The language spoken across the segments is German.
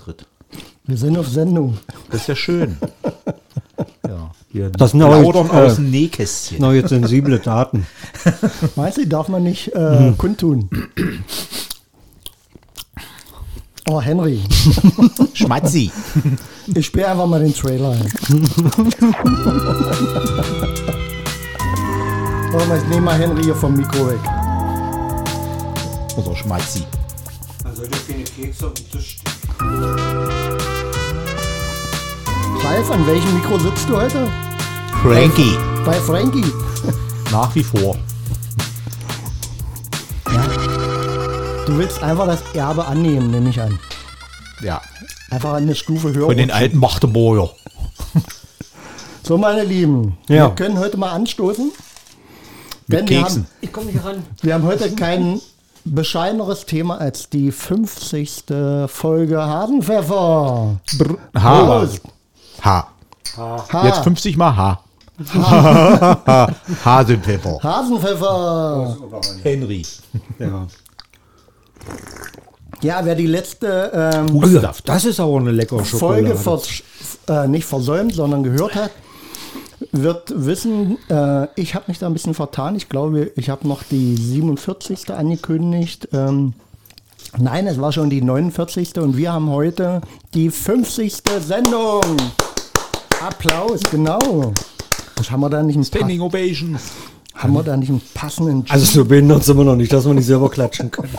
tritt. Wir sind auf Sendung. Das ist ja schön. ja, Das sind aber plaudern äh, aus dem Nähkästchen. Noch jetzt sensible Daten. Weißt du, darf man nicht äh, kundtun. Oh, Henry, Schmatzi. ich spiele einfach mal den Trailer ein. Warte mal, ich nehme mal Henry hier vom Mikro weg. Oder Schmatzi. Also keine Kekse auf den Tisch Ralf, an welchem Mikro sitzt du heute? Frankie. Bei Frankie. Nach wie vor. Du willst einfach das Erbe annehmen, nehme ich an. Ja. Einfach eine Stufe höher. Von den alten Magdeburger. So, meine Lieben, Ja. wir können heute mal anstoßen. Mit Denn wir Keksen. haben, Ich komme nicht ran. wir haben heute kein bescheideneres Thema als die 50. Folge Hasenpfeffer. H. Prost. H. Ha. Jetzt 50 mal H. H. Hasenpfeffer. Hasenpfeffer. Henry. Ja. Ja, wer die letzte ähm, ja, das ist aber eine leckere Schokolade. Folge vers äh, nicht versäumt, sondern gehört hat, wird wissen, äh, ich habe mich da ein bisschen vertan. Ich glaube, ich habe noch die 47. angekündigt. Ähm, nein, es war schon die 49. und wir haben heute die 50. Sendung. Applaus, genau. Was haben wir da nicht Standing Ovation. haben wir da nicht einen passenden also so behindert sind wir noch nicht, dass wir nicht selber klatschen können.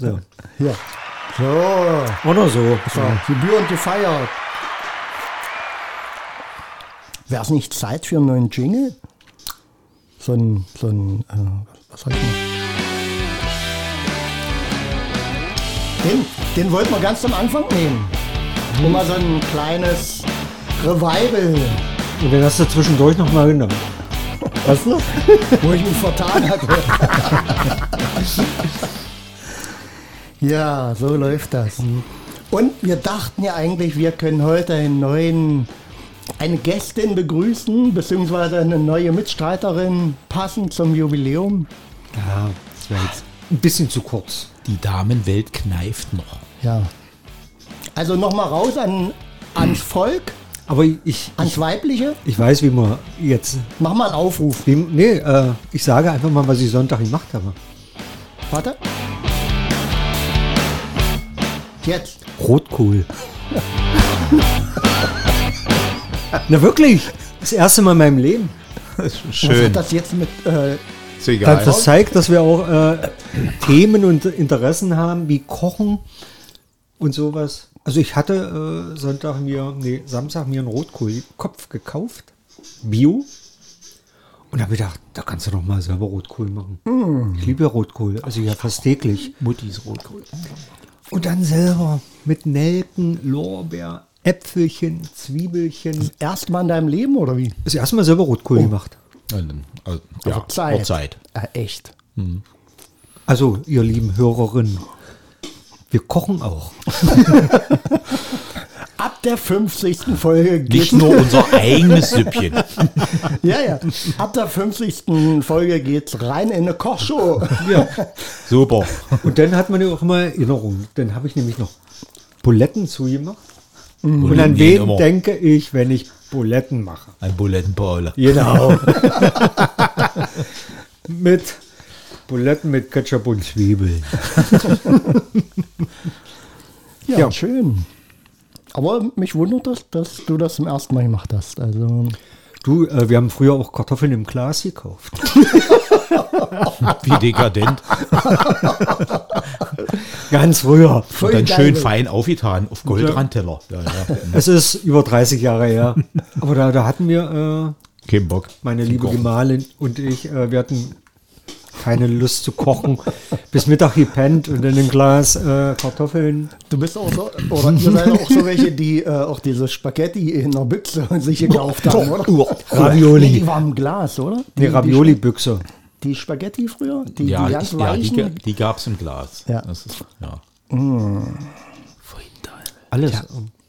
so. Hier. So, Oder so. so gebührend gefeiert. Wäre es nicht Zeit für einen neuen Jingle? So ein, so ein, äh, was soll ich mal? Den, den wollten wir ganz am Anfang nehmen. Um mal so ein kleines Revival. Und den hast du zwischendurch noch mal genommen. Was noch? Wo ich mich vertan hatte. ja, so läuft das. Und wir dachten ja eigentlich, wir können heute einen neuen, eine Gästin begrüßen, beziehungsweise eine neue Mitstreiterin passend zum Jubiläum. Ja, das wäre jetzt ein bisschen zu kurz. Die Damenwelt kneift noch. Ja. Also nochmal raus an, ans Volk, Aber ich, ans Weibliche. ich weiß, wie man jetzt. Mach mal einen Aufruf. Wie, nee, äh, ich sage einfach mal, was ich Sonntag gemacht habe. Warte. Jetzt. Rotkohl. Na wirklich? Das erste Mal in meinem Leben. Was Schön. hat das jetzt mit äh, Ist egal. Das, das zeigt, dass wir auch äh, Themen und Interessen haben, wie Kochen und sowas. Also ich hatte äh, Sonntag mir, nee, Samstag mir einen Rotkohlkopf gekauft. Bio. Und habe gedacht, da kannst du doch mal selber Rotkohl machen. Ich liebe Rotkohl, also ja fast täglich. Muttis Rotkohl. Und dann selber mit Nelken, Lorbeer, Äpfelchen, Zwiebelchen. Erstmal in deinem Leben oder wie? Das erste Mal selber Rotkohl gemacht. Und dann, also, ja, Zeit. Zeit. Äh, echt. Also, ihr lieben Hörerinnen, wir kochen auch. Ab der 50. Folge Nicht geht's, nur unser eigenes Süppchen. ja, ja. Ab der 50. Folge geht's rein in eine Kochshow. Ja. Super. Und dann hat man ja auch immer Erinnerungen. Dann habe ich nämlich noch Buletten zugemacht. Und an wen immer. denke ich, wenn ich Buletten mache? Ein Bulettenpaule. Genau. mit Buletten mit Ketchup und Zwiebeln. Ja, Ja. schön. Aber mich wundert das, dass du das zum ersten Mal gemacht hast. Also, Du, äh, wir haben früher auch Kartoffeln im Glas gekauft. Wie dekadent. Ganz früher. Und dann schön fein aufgetan auf Goldrandteller. Ja, ja. Es ist über 30 Jahre her. Aber da, da hatten wir, äh, Kein Bock. meine liebe Kochen. Gemahlin und ich, äh, wir hatten keine Lust zu kochen. Bis Mittag gepennt und dann ein Glas äh, Kartoffeln. Du bist auch so, oder ihr seid auch so welche, die äh, auch diese Spaghetti in der Büchse sich gekauft haben, oder? Ravioli. Nee, die waren im Glas, oder? Die, Nee, Ravioli-Büchse. Die, Spaghetti früher? Die, Ja, die ganz die, ja, die, weichen? die gab es im Glas. Ja. Das ist, ja. Alles.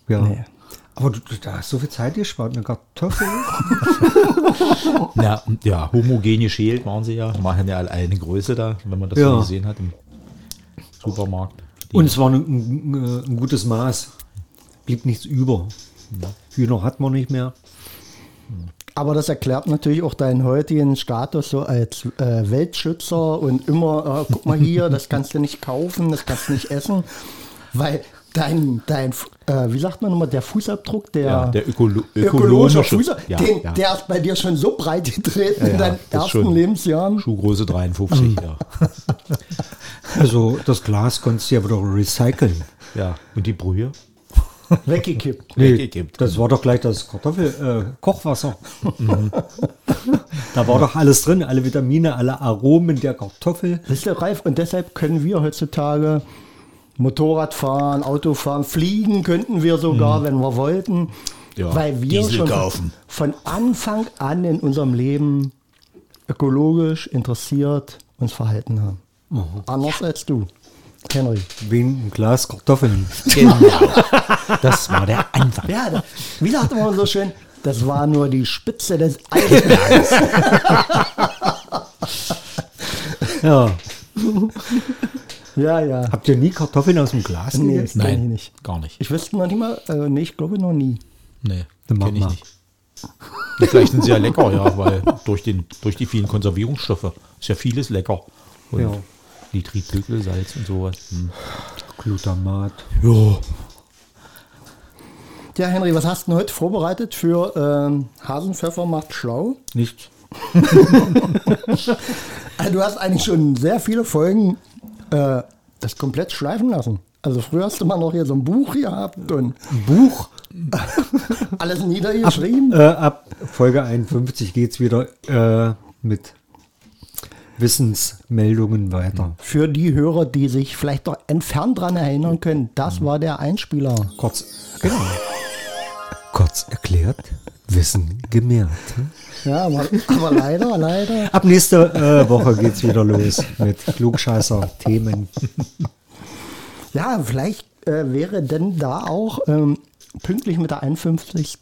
Ja. Nee. Aber du, du da hast so viel Zeit gespart. Eine Kartoffel. Und ja, homogen geschält waren sie ja. Machen ja alle eine Größe da, wenn man das Ja. so gesehen hat im Supermarkt. Und es war ein, ein, ein gutes Maß. Blieb nichts über. Hühner hat man nicht mehr. Aber das erklärt natürlich auch deinen heutigen Status so als äh, Weltschützer und immer, äh, guck mal hier, das kannst du nicht kaufen, das kannst du nicht essen, weil dein, dein äh, wie sagt man nochmal, der Fußabdruck, der, Ja, der Ökolo ökologische ökonomische. Fußabdruck, Ja, den, ja. der ist bei dir schon so breit getreten Ja, in ja, deinen das ersten. Lebensjahren. Schuhgröße 53, ja. Also das Glas konntest du ja wieder recyceln. ja. Und die Brühe? Weggekippt. Weggekippt. das war doch gleich das Kartoffel, äh, Kochwasser. da war doch alles drin, alle Vitamine, alle Aromen der Kartoffel. Wisst ihr, Ralf, und deshalb können wir heutzutage Motorrad fahren, Auto fahren, fliegen könnten wir sogar, wenn wir wollten. Mhm. Ja, weil wir Diesel schon kaufen. von Anfang an in unserem Leben ökologisch interessiert uns verhalten haben. Anders als du, Henry. Wegen ein Glas Kartoffeln. Genau. Das war der Anfang. Ja, da, wie sagt man so schön, das war nur die Spitze des Eisbergs. Ja. ja, ja. Habt ihr nie Kartoffeln aus dem Glas Nee, gegessen? Nein, nicht. gar nicht. Ich wüsste noch nicht mal, äh, nee, ich glaube noch nie. Nee, kenne ich nicht. Vielleicht sind sie ja lecker, ja, weil durch, den, durch die vielen Konservierungsstoffe ist ja vieles lecker. Und Ja. Salz und sowas. Hm. Glutamat. Ja. Ja, Henry, was hast du denn heute vorbereitet für ähm, Hasenpfeffer macht schlau? Nichts. Also, du hast eigentlich schon sehr viele Folgen äh, das komplett schleifen lassen. Also früher hast du mal noch hier so ein Buch gehabt und Buch. alles niedergeschrieben. Äh, ab Folge 51 geht es wieder äh, mit Wissensmeldungen weiter. Für die Hörer, die sich vielleicht noch entfernt dran erinnern können, das war der Einspieler. Kurz, genau. Kurz erklärt, Wissen gemehrt. Ja, aber, aber leider, leider. Ab nächste äh, Woche geht's wieder los mit Klugscheißer-Themen. Ja, vielleicht äh, wäre denn da auch ähm, pünktlich mit der 51.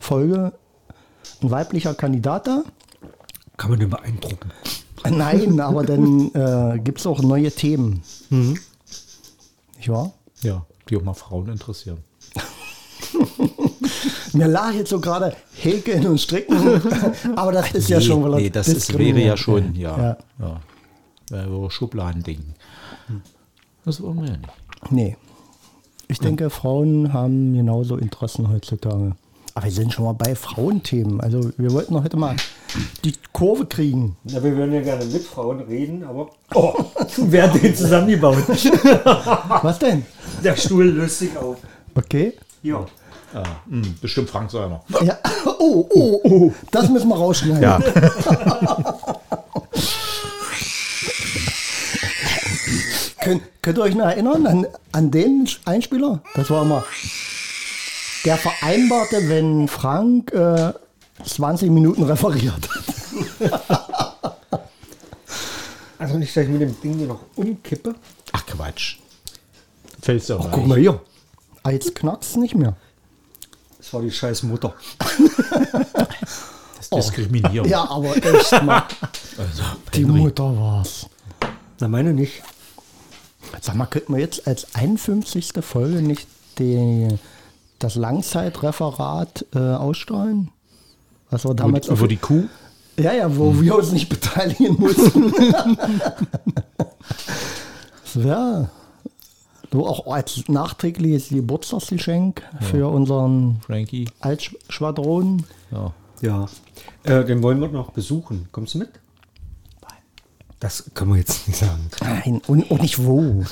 Folge ein weiblicher Kandidat da. Kann man den beeindrucken. Nein, aber dann äh, gibt es auch neue Themen. Nicht wahr? ja, die auch mal Frauen interessieren. Mir lag jetzt so gerade Häkeln und Stricken, aber das ist ja schon nee, das ist, wäre ja schon, ja. Ja. ja. ja. so Schubladending. Das wollen wir ja nicht. Nee. Ich denke, Frauen haben genauso Interessen heutzutage. Aber wir sind schon mal bei Frauenthemen. Also wir wollten doch heute mal die Kurve kriegen. Ja, wir würden ja gerne mit Frauen reden, aber oh, wer hat den zusammengebaut? Was denn? Der Stuhl löst sich auf. Okay. Ja. Ja, hm, bestimmt Frank Seimer. Ja. Oh, oh, oh. Das müssen wir rausschneiden. Ja. Könnt, könnt ihr euch noch erinnern an, an den Einspieler? Das war immer der vereinbarte, wenn Frank äh, 20 Minuten referiert hat. Also nicht, dass ich mit dem Ding hier noch umkippe. Ach Quatsch. Fällst du auch Guck mal hier. Ah, Jetzt knackst nicht mehr. Das war die scheiß Mutter. Das ist Diskriminierung. Ja, aber echt mal. Also, Die Henry, Mutter war's. Na, meine nicht. Sag mal, könnten wir jetzt als 51. Folge nicht die, das Langzeitreferat äh, ausstrahlen? Was wir über, damals über die Kuh? Ja, ja, wo wir uns nicht beteiligen mussten. ja. So auch als nachträgliches Geburtstagsgeschenk für unseren Frankie? Altschwadron. Ja. Ja. Äh, den wollen wir noch besuchen. Kommst du mit? Das können wir jetzt nicht sagen. Nein, und, und nicht wo.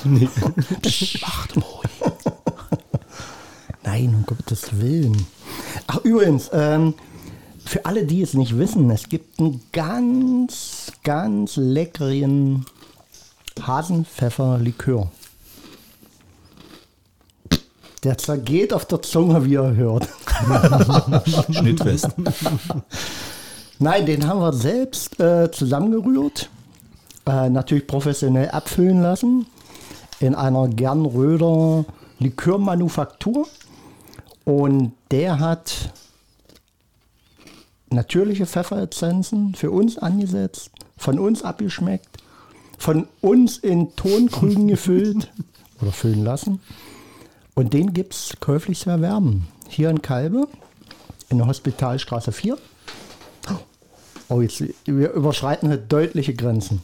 Macht ruhig. Nein, um Gottes Willen. Ach, übrigens, ähm, für alle, die es nicht wissen, es gibt einen ganz, ganz leckeren Hasenpfefferlikör. Der zergeht auf der Zunge, wie ihr hört. Schnittfest. Nein, den haben wir selbst äh, zusammengerührt. Äh, natürlich professionell abfüllen lassen. In einer Gernröder Likörmanufaktur. Und der hat natürliche Pfefferessenzen für uns angesetzt, von uns abgeschmeckt, von uns in Tonkrügen gefüllt oder füllen lassen. Und den gibt es käuflich zu erwerben. Hier in Kalbe, in der Hospitalstraße 4. Oh, jetzt, wir überschreiten heute deutliche Grenzen.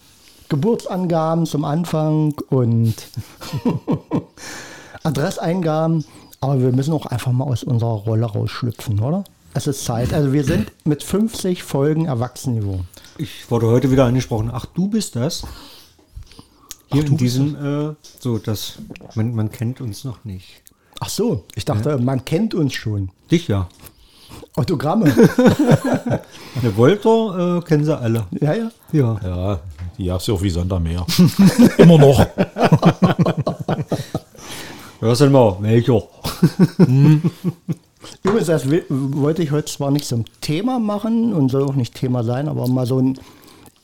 Geburtsangaben zum Anfang und Adresseingaben. Aber wir müssen auch einfach mal aus unserer Rolle rausschlüpfen, oder? Es ist Zeit. Also wir sind mit 50 Folgen Erwachsenenniveau. Ich wurde heute wieder angesprochen. Ach, du bist das? Hier Ach, in diesem, äh, so, das, man, man kennt uns noch nicht. Ach so, ich dachte, man kennt uns schon. Dich ja. Autogramme. Eine Volter äh, kennen sie alle. ja, ja. Ja. Ja, die es ja auch wie Sondermeer. Immer noch. Hörst du mal, welcher? Übrigens, das wollte ich heute zwar nicht zum Thema machen und soll auch nicht Thema sein, aber mal so ein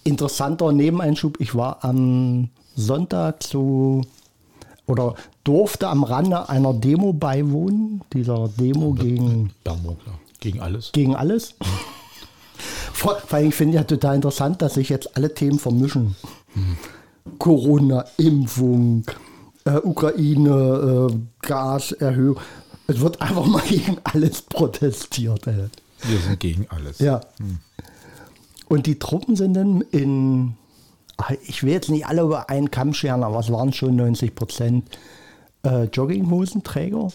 interessanter Nebeneinschub. Ich war am Sonntag zu oder durfte am Rande einer Demo beiwohnen, dieser Demo gegen, Bernburg, ja. Gegen alles. gegen alles. Vor, vor allem, ich finde ja total interessant, dass sich jetzt alle Themen vermischen. Corona, Impfung, äh, Ukraine, äh, Gaserhöhung. Es wird einfach mal gegen alles protestiert. Ey. Wir sind gegen alles. Ja. Und die Truppen sind dann in, ich will jetzt nicht alle über einen Kamm scheren, aber es waren schon 90 Prozent äh, Jogginghosenträger,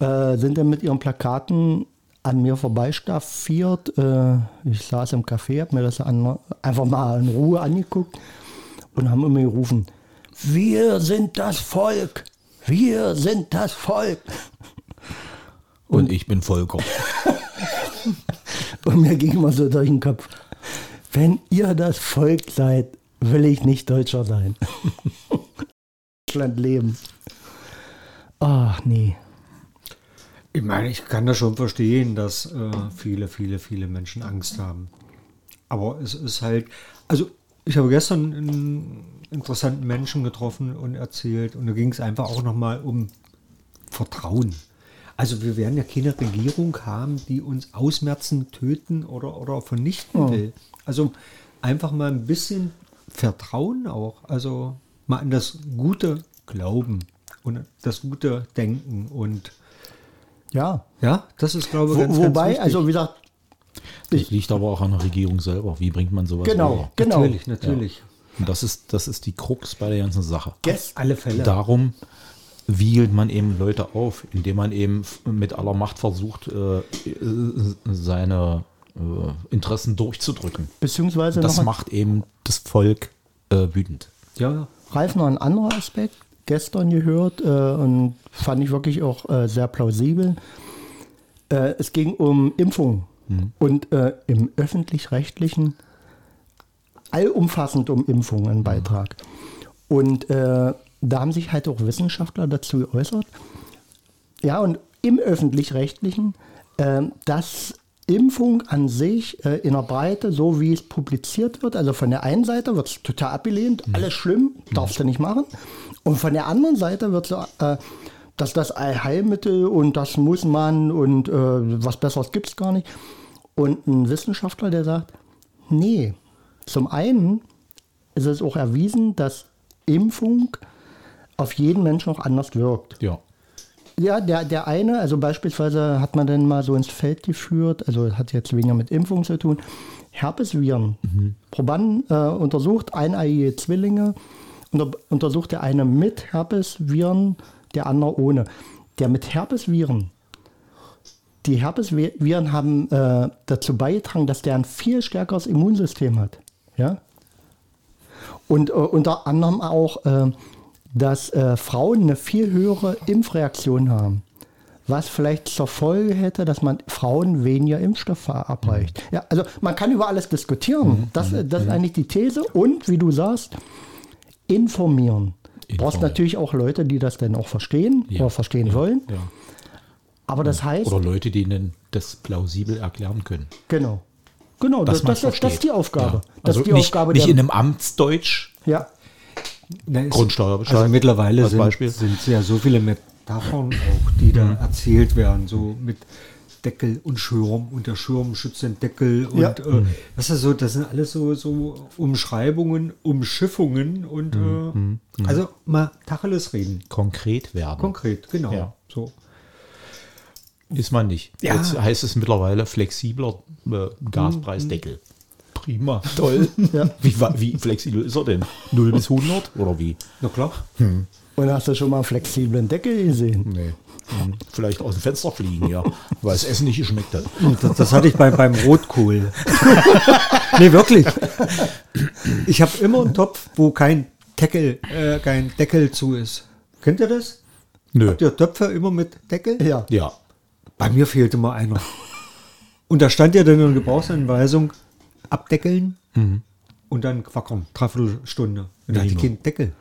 äh, sind dann mit ihren Plakaten an mir vorbeistaffiert. Äh, ich saß im Café, habe mir das an, einfach mal in Ruhe angeguckt und haben immer gerufen, wir sind das Volk, wir sind das Volk. Und ich bin Volker. Und mir ging immer so durch den Kopf, wenn ihr das Volk seid, will ich nicht Deutscher sein. Deutschland leben. Ach nee. Ich meine, ich kann das schon verstehen, dass äh, viele, viele, viele Menschen Angst haben. Aber es ist halt, also ich habe gestern einen interessanten Menschen getroffen und erzählt und da ging es einfach auch nochmal um Vertrauen. Also wir werden ja keine Regierung haben, die uns ausmerzen, töten oder, oder vernichten will. Also einfach mal ein bisschen Vertrauen auch. Also mal an das gute Glauben und das gute Denken und Ja. ja, das ist, glaube ich, Wo, ganz, wobei, also wie gesagt, Das liegt aber auch an der Regierung selber. Wie bringt man sowas genau, rüber? genau. natürlich, natürlich. Und das ist, das ist die Krux bei der ganzen Sache. Gest- Alle Fälle. Darum wiegelt man eben Leute auf, indem man eben mit aller Macht versucht, äh, äh, seine Interessen durchzudrücken. Beziehungsweise Das macht eben das Volk äh, wütend. Ja, ja. Ralf, noch ein anderer Aspekt. Gestern gehört äh, und fand ich wirklich auch äh, sehr plausibel. Äh, es ging um Impfung und äh, im öffentlich-rechtlichen allumfassend um Impfung ein Beitrag. Und äh, da haben sich halt auch Wissenschaftler dazu geäußert. Ja, und im öffentlich-rechtlichen, äh, dass Impfung an sich äh, in der Breite, so wie es publiziert wird, also von der einen Seite wird es total abgelehnt, alles schlimm, darfst du nicht machen. Und von der anderen Seite wird so, äh, dass das Allheilmittel und das muss man und äh, was Besseres gibt es gar nicht. Und ein Wissenschaftler, der sagt, nee, zum einen ist es auch erwiesen, dass Impfung auf jeden Menschen auch anders wirkt. Ja. Ja, der, der eine, also beispielsweise hat man dann mal so ins Feld geführt, also hat jetzt weniger mit Impfung zu tun, Herpesviren. Probanden äh, untersucht, eineiige Zwillinge, unter, untersucht der eine mit Herpesviren, der andere ohne. Der mit Herpesviren, die Herpesviren haben äh, dazu beigetragen, dass der ein viel stärkeres Immunsystem hat. Ja? Und äh, unter anderem auch, äh, dass äh, Frauen eine viel höhere Impfreaktion haben. Was vielleicht zur Folge hätte, dass man Frauen weniger Impfstoff verabreicht. Ja, also man kann über alles diskutieren. Das, das ist eigentlich die These. Und wie du sagst, informieren. Du brauchst natürlich auch Leute, die das dann auch verstehen Ja, oder verstehen ja, wollen. Ja. Aber das heißt, Oder Leute, die ihnen das plausibel erklären können. genau. Genau, das, das, das, das ist die. Aufgabe. Ja. Das Also ist die nicht, Aufgabe nicht in einem Amtsdeutsch, ja, Na, es- Grundsteuerbescheid Also mittlerweile als sind, Beispiel. sind ja so viele Metaphern auch, die da erzählt werden. So mit Deckel und Schirm und der Schirm schützt den Deckel und Ja. äh, das ist so, das sind alles so, so Umschreibungen, Umschiffungen und äh, also mal Tacheles reden. Konkret werden. Konkret, genau. Ja. So. Ist man nicht. Ja. Jetzt heißt es mittlerweile flexibler äh, Gaspreisdeckel. Prima, toll. Ja. wie, wie flexibel ist er denn? 0 bis 100 oder wie? Na klar. Und hast du schon mal einen flexiblen Deckel gesehen? Nee. Hm. Vielleicht aus dem Fenster fliegen, ja. Weil das Essen nicht geschmeckt hat. Das, das hatte ich bei, beim Rotkohl. nee, wirklich. Ich habe immer einen Topf, wo kein Deckel, äh, kein Deckel zu ist. Kennt ihr das? Nö. Habt ihr Töpfe immer mit Deckel? Ja. Ja. Bei mir fehlte mal einer. Und da stand ja dann eine Gebrauchsanweisung, abdeckeln und dann quackern, Dreiviertelstunde. Und da hatte ich Prima. keinen Deckel.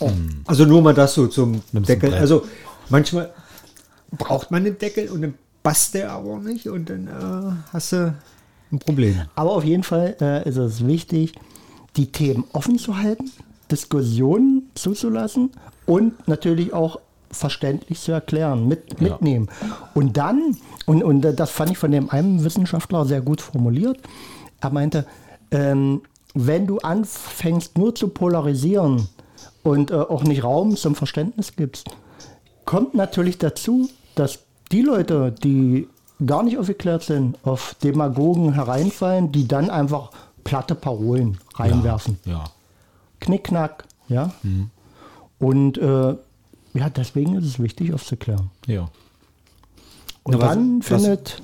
Oh. Also nur mal das so zum Deckel. Also manchmal braucht man einen Deckel und dann passt der aber nicht und dann äh, hast du ein Problem. Aber auf jeden Fall äh, ist es wichtig, die Themen offen zu halten, Diskussionen zuzulassen und natürlich auch verständlich zu erklären, mit, Ja. mitnehmen. Und dann, und, und das fand ich von dem einen Wissenschaftler sehr gut formuliert, er meinte, ähm, wenn du anfängst nur zu polarisieren und äh, auch nicht Raum zum Verständnis gibst, kommt natürlich dazu, dass die Leute, die gar nicht aufgeklärt sind, auf Demagogen hereinfallen, die dann einfach platte Parolen reinwerfen. Ja. Knickknack, ja. Und äh, ja, deswegen ist es wichtig, aufzuklären. Ja. Und Ja, was- dann was- findet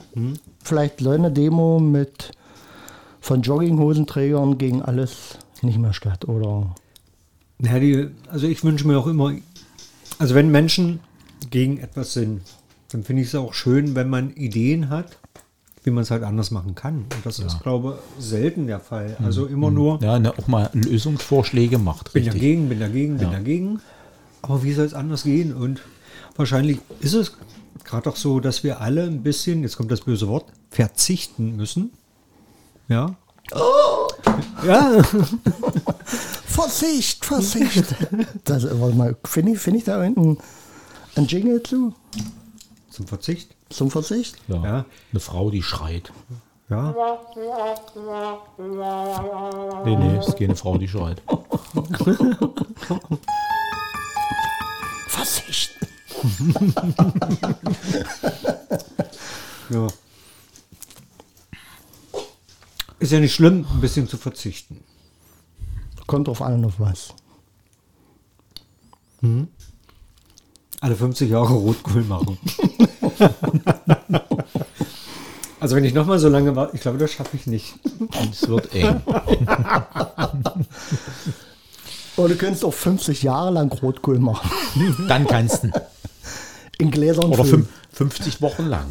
vielleicht so eine Demo mit von Jogginghosenträgern gegen alles nicht mehr statt, oder? Ja, die, also ich wünsche mir auch immer, also wenn Menschen gegen etwas sind, dann finde ich es auch schön, wenn man Ideen hat, wie man es halt anders machen kann. Und das ist, glaube ich, selten der Fall. Also immer nur, Ja, ne, auch mal Lösungsvorschläge macht. bin Richtig. dagegen, bin dagegen, bin Ja. dagegen. Aber wie soll es anders gehen? Und wahrscheinlich ist es gerade auch so, dass wir alle ein bisschen, jetzt kommt das böse Wort, verzichten müssen. Ja. Ja, Vorsicht, Vorsicht. das, warte mal, finde ich, find ich da irgendein ein Jingle zu? zum Verzicht. Zum Verzicht? Ja. Ja. Eine Frau, die schreit. Ja. Nee, nee, ist keine Frau, die schreit. Vorsicht. Ja. Ist ja nicht schlimm, ein bisschen zu verzichten. Kommt drauf an, auf was. Alle 50 Jahre Rotkohl machen. also wenn ich noch mal so lange warte, ich glaube, das schaffe ich nicht. Es wird eng. Oder du könntest auch 50 Jahre lang Rotkohl machen. Dann kannst du. In Gläsern Oder füllen. fünf, 50 Wochen lang.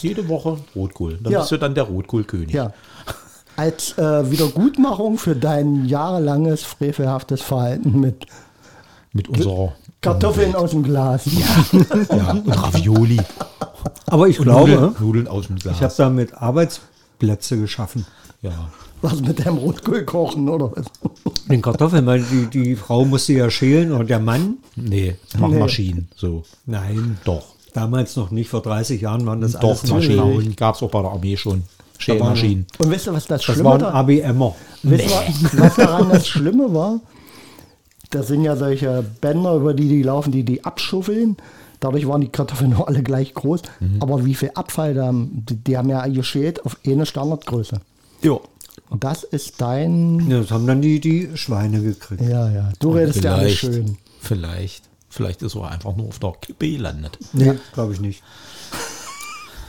Jede Woche Rotkohl. Dann Ja. bist du dann der Rotkohlkönig. Ja. Als äh, Wiedergutmachung für dein jahrelanges frevelhaftes Verhalten mit Mit unserer Kartoffeln aus dem Glas. ja, und Ravioli. Aber ich Nudeln, glaube, Nudeln aus dem Glas. ich habe damit Arbeitsplätze geschaffen. ja. Was mit deinem Rotkohl kochen, oder was? Den Kartoffeln, weil die, die Frau musste ja schälen oder der Mann. Nee, machen Nee. Maschinen. So. Nein, Doch. damals noch nicht, vor 30 Jahren waren das Doch, alles nur Maschinen. Gab es auch bei der Armee schon. Schälmaschinen. Und wisst ihr, was das, Das Schlimme waren da, ABMer. wisst ihr, was daran das Schlimme war? Das sind ja solche Bänder, über die die laufen, die die abschuffeln. Dadurch waren die Kartoffeln noch alle gleich groß. Aber wie viel Abfall da haben, die, die haben ja geschält auf eine Standardgröße. Ja. Und das ist dein. ja. Das haben dann die, die Schweine gekriegt. Ja, ja. Du redest ja alles schön. Vielleicht. Vielleicht ist er einfach nur auf der Kippe gelandet. Nee, glaube ich nicht.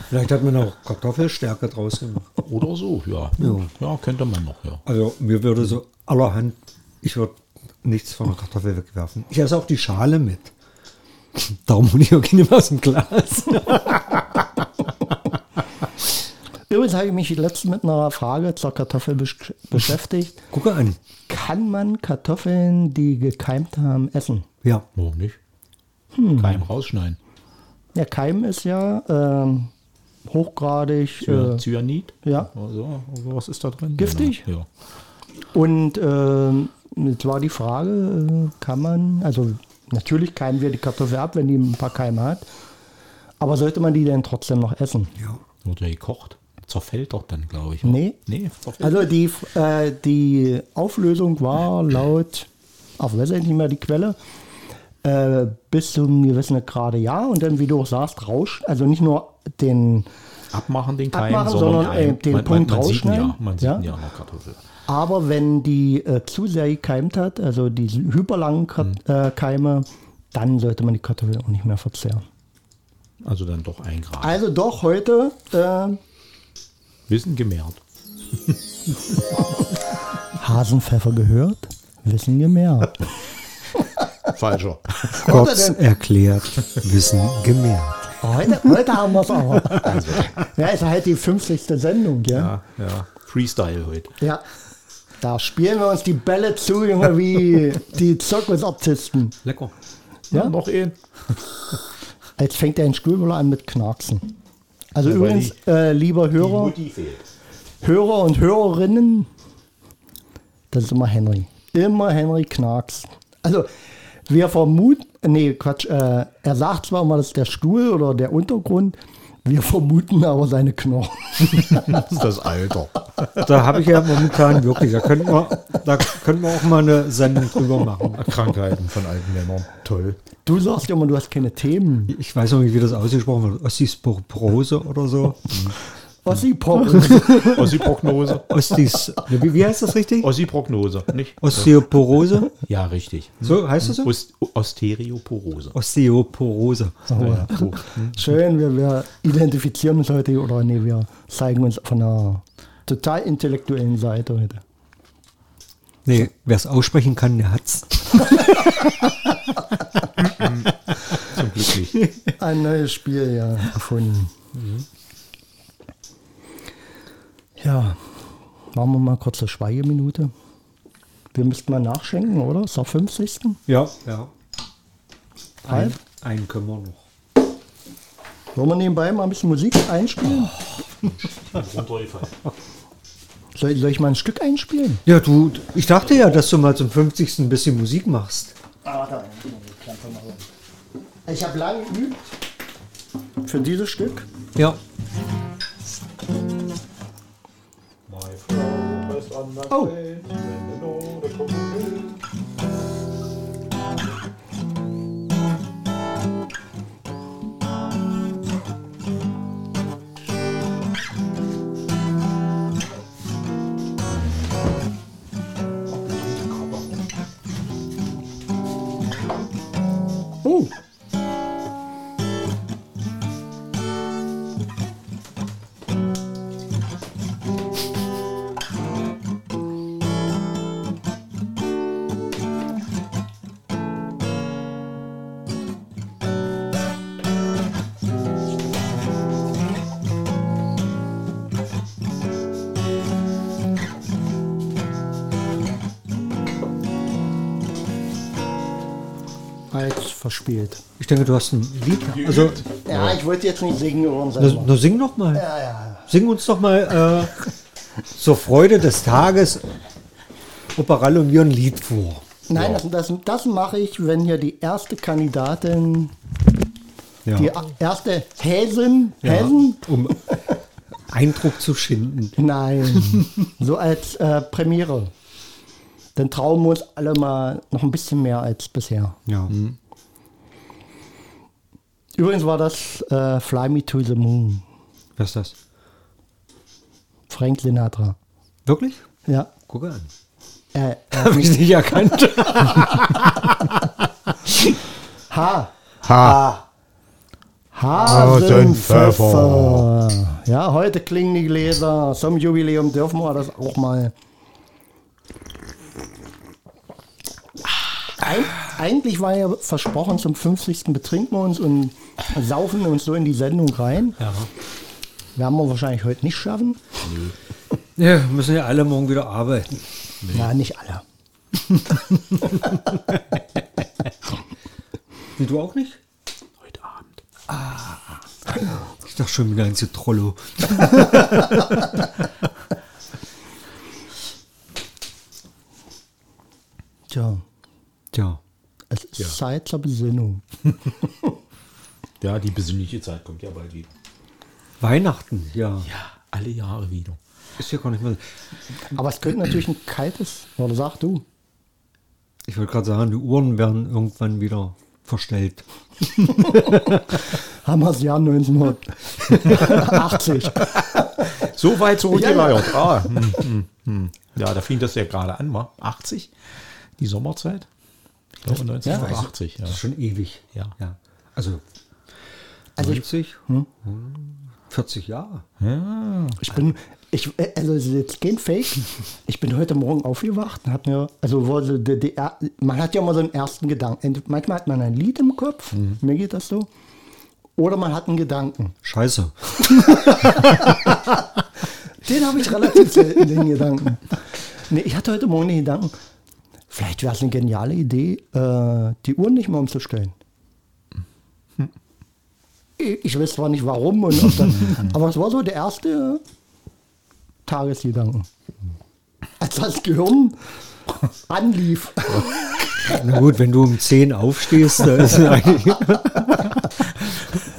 Vielleicht hat man auch Kartoffelstärke draus gemacht. Oder so, ja. Ja. Ja, könnte man noch, ja. Also mir würde so allerhand, ich würde nichts von der Kartoffel wegwerfen. Ich esse auch die Schale mit. Darum hole ich auch keine aus dem Glas. Übrigens habe ich mich letztens mit einer Frage zur Kartoffel besch beschäftigt. Gucke an. Kann man Kartoffeln, die gekeimt haben, essen? Ja. Warum nicht? Hm. Keim rausschneiden. Ja, Keim ist ja ähm, hochgradig äh, Cyanid? ja. Also, was ist da drin? Giftig? Genau. Ja. Und ähm, jetzt war die Frage, äh, kann man, also natürlich keimen wir die Kartoffel ab, wenn die ein paar Keime hat, Aber sollte man die denn trotzdem noch essen? Ja. Wurde gekocht. Zerfällt doch dann, glaube ich. Nee. Nee. Also die, äh, die Auflösung war laut, auf weiß ich nicht mehr die Quelle, äh, bis zu einem gewissen Grade ja und dann, wie du auch sagst, rauscht, also nicht nur den, abmachen den Keim, Abmachen, sondern, sondern, äh, den man, Punkt man, man sieht rausschneiden. ja, man sieht Ja. der Kartoffel. aber wenn die äh, zu sehr gekeimt hat, also diese hyperlangen Kat äh, Keime, dann sollte man die Kartoffel auch nicht mehr verzehren. Also dann doch ein Grad. Also doch heute äh, Wissen gemehrt. Hasenpfeffer gehört, Wissen gemehrt. Falscher. Kurz erklärt, Wissen gemerkt. Heute, heute haben wir es aber. Ja, ist halt die 50. Sendung, ja. Ja, ja. Freestyle heute. Ja. Da spielen wir uns die Bälle zu, Junge, wie die Zirkusartisten. Lecker. Ja? noch ein. Jetzt fängt der Stuhlmüller an mit Knarksen. Also Ja, übrigens, äh, lieber Hörer. Hörer und Hörerinnen, das ist immer Henry. Immer Henry Knarks. Also, wir vermuten, nee, Quatsch, äh, er sagt zwar immer, das ist der Stuhl oder der Untergrund, wir vermuten aber seine Knochen. Das ist das Alter. Da habe ich ja momentan wirklich, da könnten wir, da könnten wir auch mal eine Sendung drüber machen. Krankheiten von alten Männern. Toll. Du sagst immer, du hast keine Themen. Ich weiß noch nicht, wie das ausgesprochen wird. Osteoporose oder so. Ossi-Porose. Ossi-Prognose. Ostis, wie, wie heißt das richtig? Ossi-Prognose, nicht? Osteoporose? Ja, richtig. So heißt das so? Ost Osteoporose. Osteoporose. Ja, so. Schön, wir, wir identifizieren uns heute, oder nee, wir zeigen uns von einer total intellektuellen Seite heute. Nee, wer es aussprechen kann, der hat's. Zum Glück nicht. Ein neues Spiel ja erfunden. Ja, machen wir mal kurz eine Schweigeminute. Wir müssten mal nachschenken, oder? Ist doch 50. Ja, ja. Halb? einen können wir noch. Wollen wir nebenbei mal ein bisschen Musik einspielen? Soll, soll ich mal ein Stück einspielen? Ja, du, ich dachte ja, dass du mal zum 50. ein bisschen Musik machst. Ah, da. Ich habe lange geübt für dieses Stück. Ja. Oh. Oh. Als verspielt. Ich denke, du hast ein Lied. Also, Ja, ich wollte jetzt nicht singen na, na, sing doch mal. Ja, ja. Sing uns doch mal äh, zur Freude des Tages Operall und mir ein Lied vor. Nein, das, das, das mache ich, wenn hier die erste Kandidatin, Ja. die erste Häsin, Ja, Häsen, um Eindruck zu schinden. nein, so als äh, Premiere. Dann trauen wir uns alle mal noch ein bisschen mehr als bisher. Ja. Übrigens war das äh, Fly Me to the Moon, Was ist das? Frank Sinatra. Wirklich? Ja. Guck an. Äh, äh, Habe ich nicht erkannt. ha. Ha. Hasenpfeffer. Ja, heute klingen die Gläser. Zum Jubiläum dürfen wir das auch mal. Eig eigentlich war ja versprochen, zum 50. betrinken wir uns und saufen uns so in die Sendung rein. Ja. Werden wir wahrscheinlich heute nicht schaffen. ja, müssen ja alle morgen wieder arbeiten. Na, nicht alle. Und du auch nicht? Heute Abend. Ich dachte schon wieder ein Trollo. Tja, Tja. es ist Zeit zur Besinnung. Ja, die besinnliche Zeit kommt ja bald wieder. Weihnachten, ja. Ja, alle Jahre wieder. Ist ja gar nicht mehr. Aber es könnte natürlich ein kaltes, oder sag du. Ich wollte gerade sagen, die Uhren werden irgendwann wieder verstellt. Haben wir das Jahr 1980. So weit zurückgeleiert. Ah, hm, hm, hm. Ja, da fing das ja gerade an, war 80, die Sommerzeit. Ich glaube 1980, ja. Das ist schon ewig. Ja. ja. Also, Also ich- 90, 40 Jahre. Ich bin, ich, äh, also es ist jetzt kein Fake. Ich bin heute Morgen aufgewacht und hab mir, also wurde die, die, man hat ja immer so einen ersten Gedanken. Manchmal hat man ein Lied im Kopf, mir geht das so. Oder man hat einen Gedanken. Scheiße. Den habe ich relativ selten, den Gedanken. Nee, ich hatte heute Morgen den Gedanken, vielleicht wäre es eine geniale Idee, äh, die Uhren nicht mehr umzustellen. Ich, weiß zwar nicht warum, und ob dann, aber es war so der erste Tagesgedanken. Als das Gehirn anlief. Na gut, wenn du um 10 aufstehst, da ist eigentlich.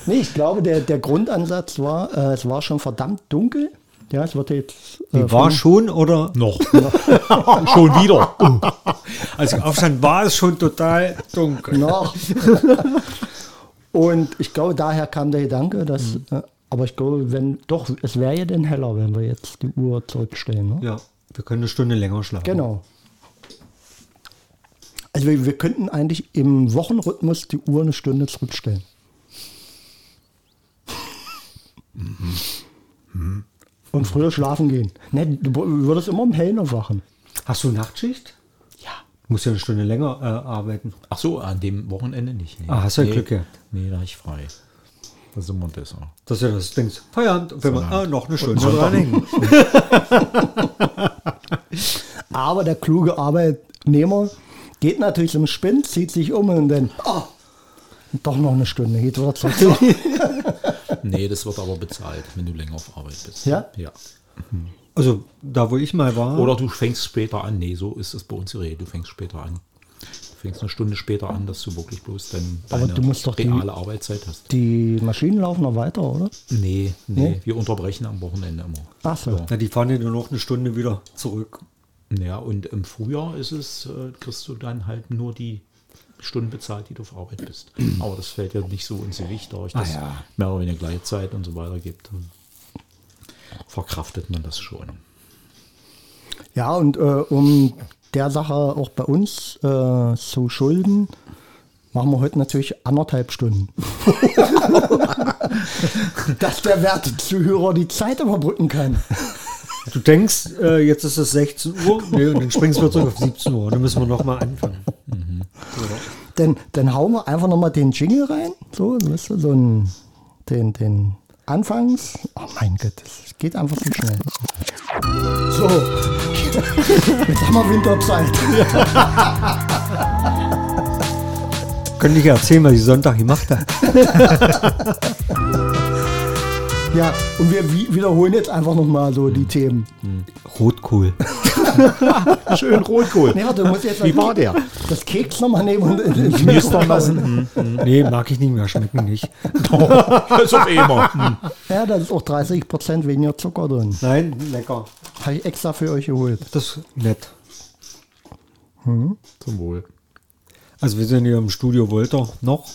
Nee, ich glaube, der, der Grundansatz war, äh, es war schon verdammt dunkel. Ja, es wird jetzt. Äh, Die war schon oder Noch. Schon wieder. als ich aufstand, war es schon total dunkel. noch. Und ich glaube, daher kam der Gedanke, dass. Äh, aber ich glaube, wenn. Doch, es wäre ja dann heller, wenn wir jetzt die Uhr zurückstellen. Ne? Ja, wir können eine Stunde länger schlafen. Genau. Also wir, wir könnten eigentlich im Wochenrhythmus die Uhr eine Stunde zurückstellen. Und früher schlafen gehen. Ne, du würdest immer um Hellen aufwachen. Hast du Nachtschicht? Musst ja eine Stunde länger äh, arbeiten. Ach so, an dem Wochenende nicht. Nee. Ah, hast du ja nee. Glück gehabt. Nee, da hab ich frei. Da sind wir besser. Dass du das denkst, Feierabend, und wenn man, ah, noch eine Stunde dranhängen. Aber der kluge Arbeitnehmer geht natürlich zum Spind, zieht sich um und dann, oh, doch noch eine Stunde, geht wieder zurück. Nee, das wird aber bezahlt, wenn du länger auf Arbeit bist. Ja? Ja. Also, da wo ich mal war, Oder du fängst später an. Nee, so ist es bei uns die Regel. Du fängst später an. Du fängst eine Stunde später an, dass du wirklich bloß dann Aber deine du musst doch die- reale Arbeitszeit hast. Die Maschinen laufen noch weiter, oder? Nee, nee, Nee? wir unterbrechen am Wochenende immer. Ach so. na, die fahren ja nur noch eine Stunde wieder zurück. Ja, und im Frühjahr ist es, äh, kriegst du dann halt nur die Stunden bezahlt, die du auf Arbeit bist. Aber das fällt ja nicht so ins Gewicht, dadurch, dass es ja. mehr oder weniger Gleitzeit und so weiter gibt. Verkraftet man das schon. Ja, und äh, um der Sache auch bei uns äh, zu schulden, machen wir heute natürlich anderthalb Stunden. Dass der werte Zuhörer die Zeit überbrücken kann. Du denkst, äh, jetzt ist es 16 Uhr, nee, und dann springst du zurück auf 17 Uhr. Dann müssen wir nochmal anfangen. Dann, dann hauen wir einfach nochmal den Jingle rein. So, weißt du, so ein, den, den Anfangs. Oh mein Gott, das geht einfach zu schnell. So, jetzt haben wir Winterzeit. Könnte ich ja erzählen, was ich Sonntag gemacht habe. Ja, und wir wi- wiederholen jetzt einfach nochmal so die Themen. Rotkohl. Schön Rotkohl. Nee, warte, du musst jetzt Wie war der? das Keks nochmal nehmen und ins Knistern Mikro lassen. Nee, mag ich nicht mehr, schmecken nicht. Als ob immer. Hm. Ja, da ist auch 30% weniger Zucker drin. Nein, lecker. Habe ich extra für euch geholt. Das ist nett. Zum Wohl. Also wir sind hier im Studio Wolter noch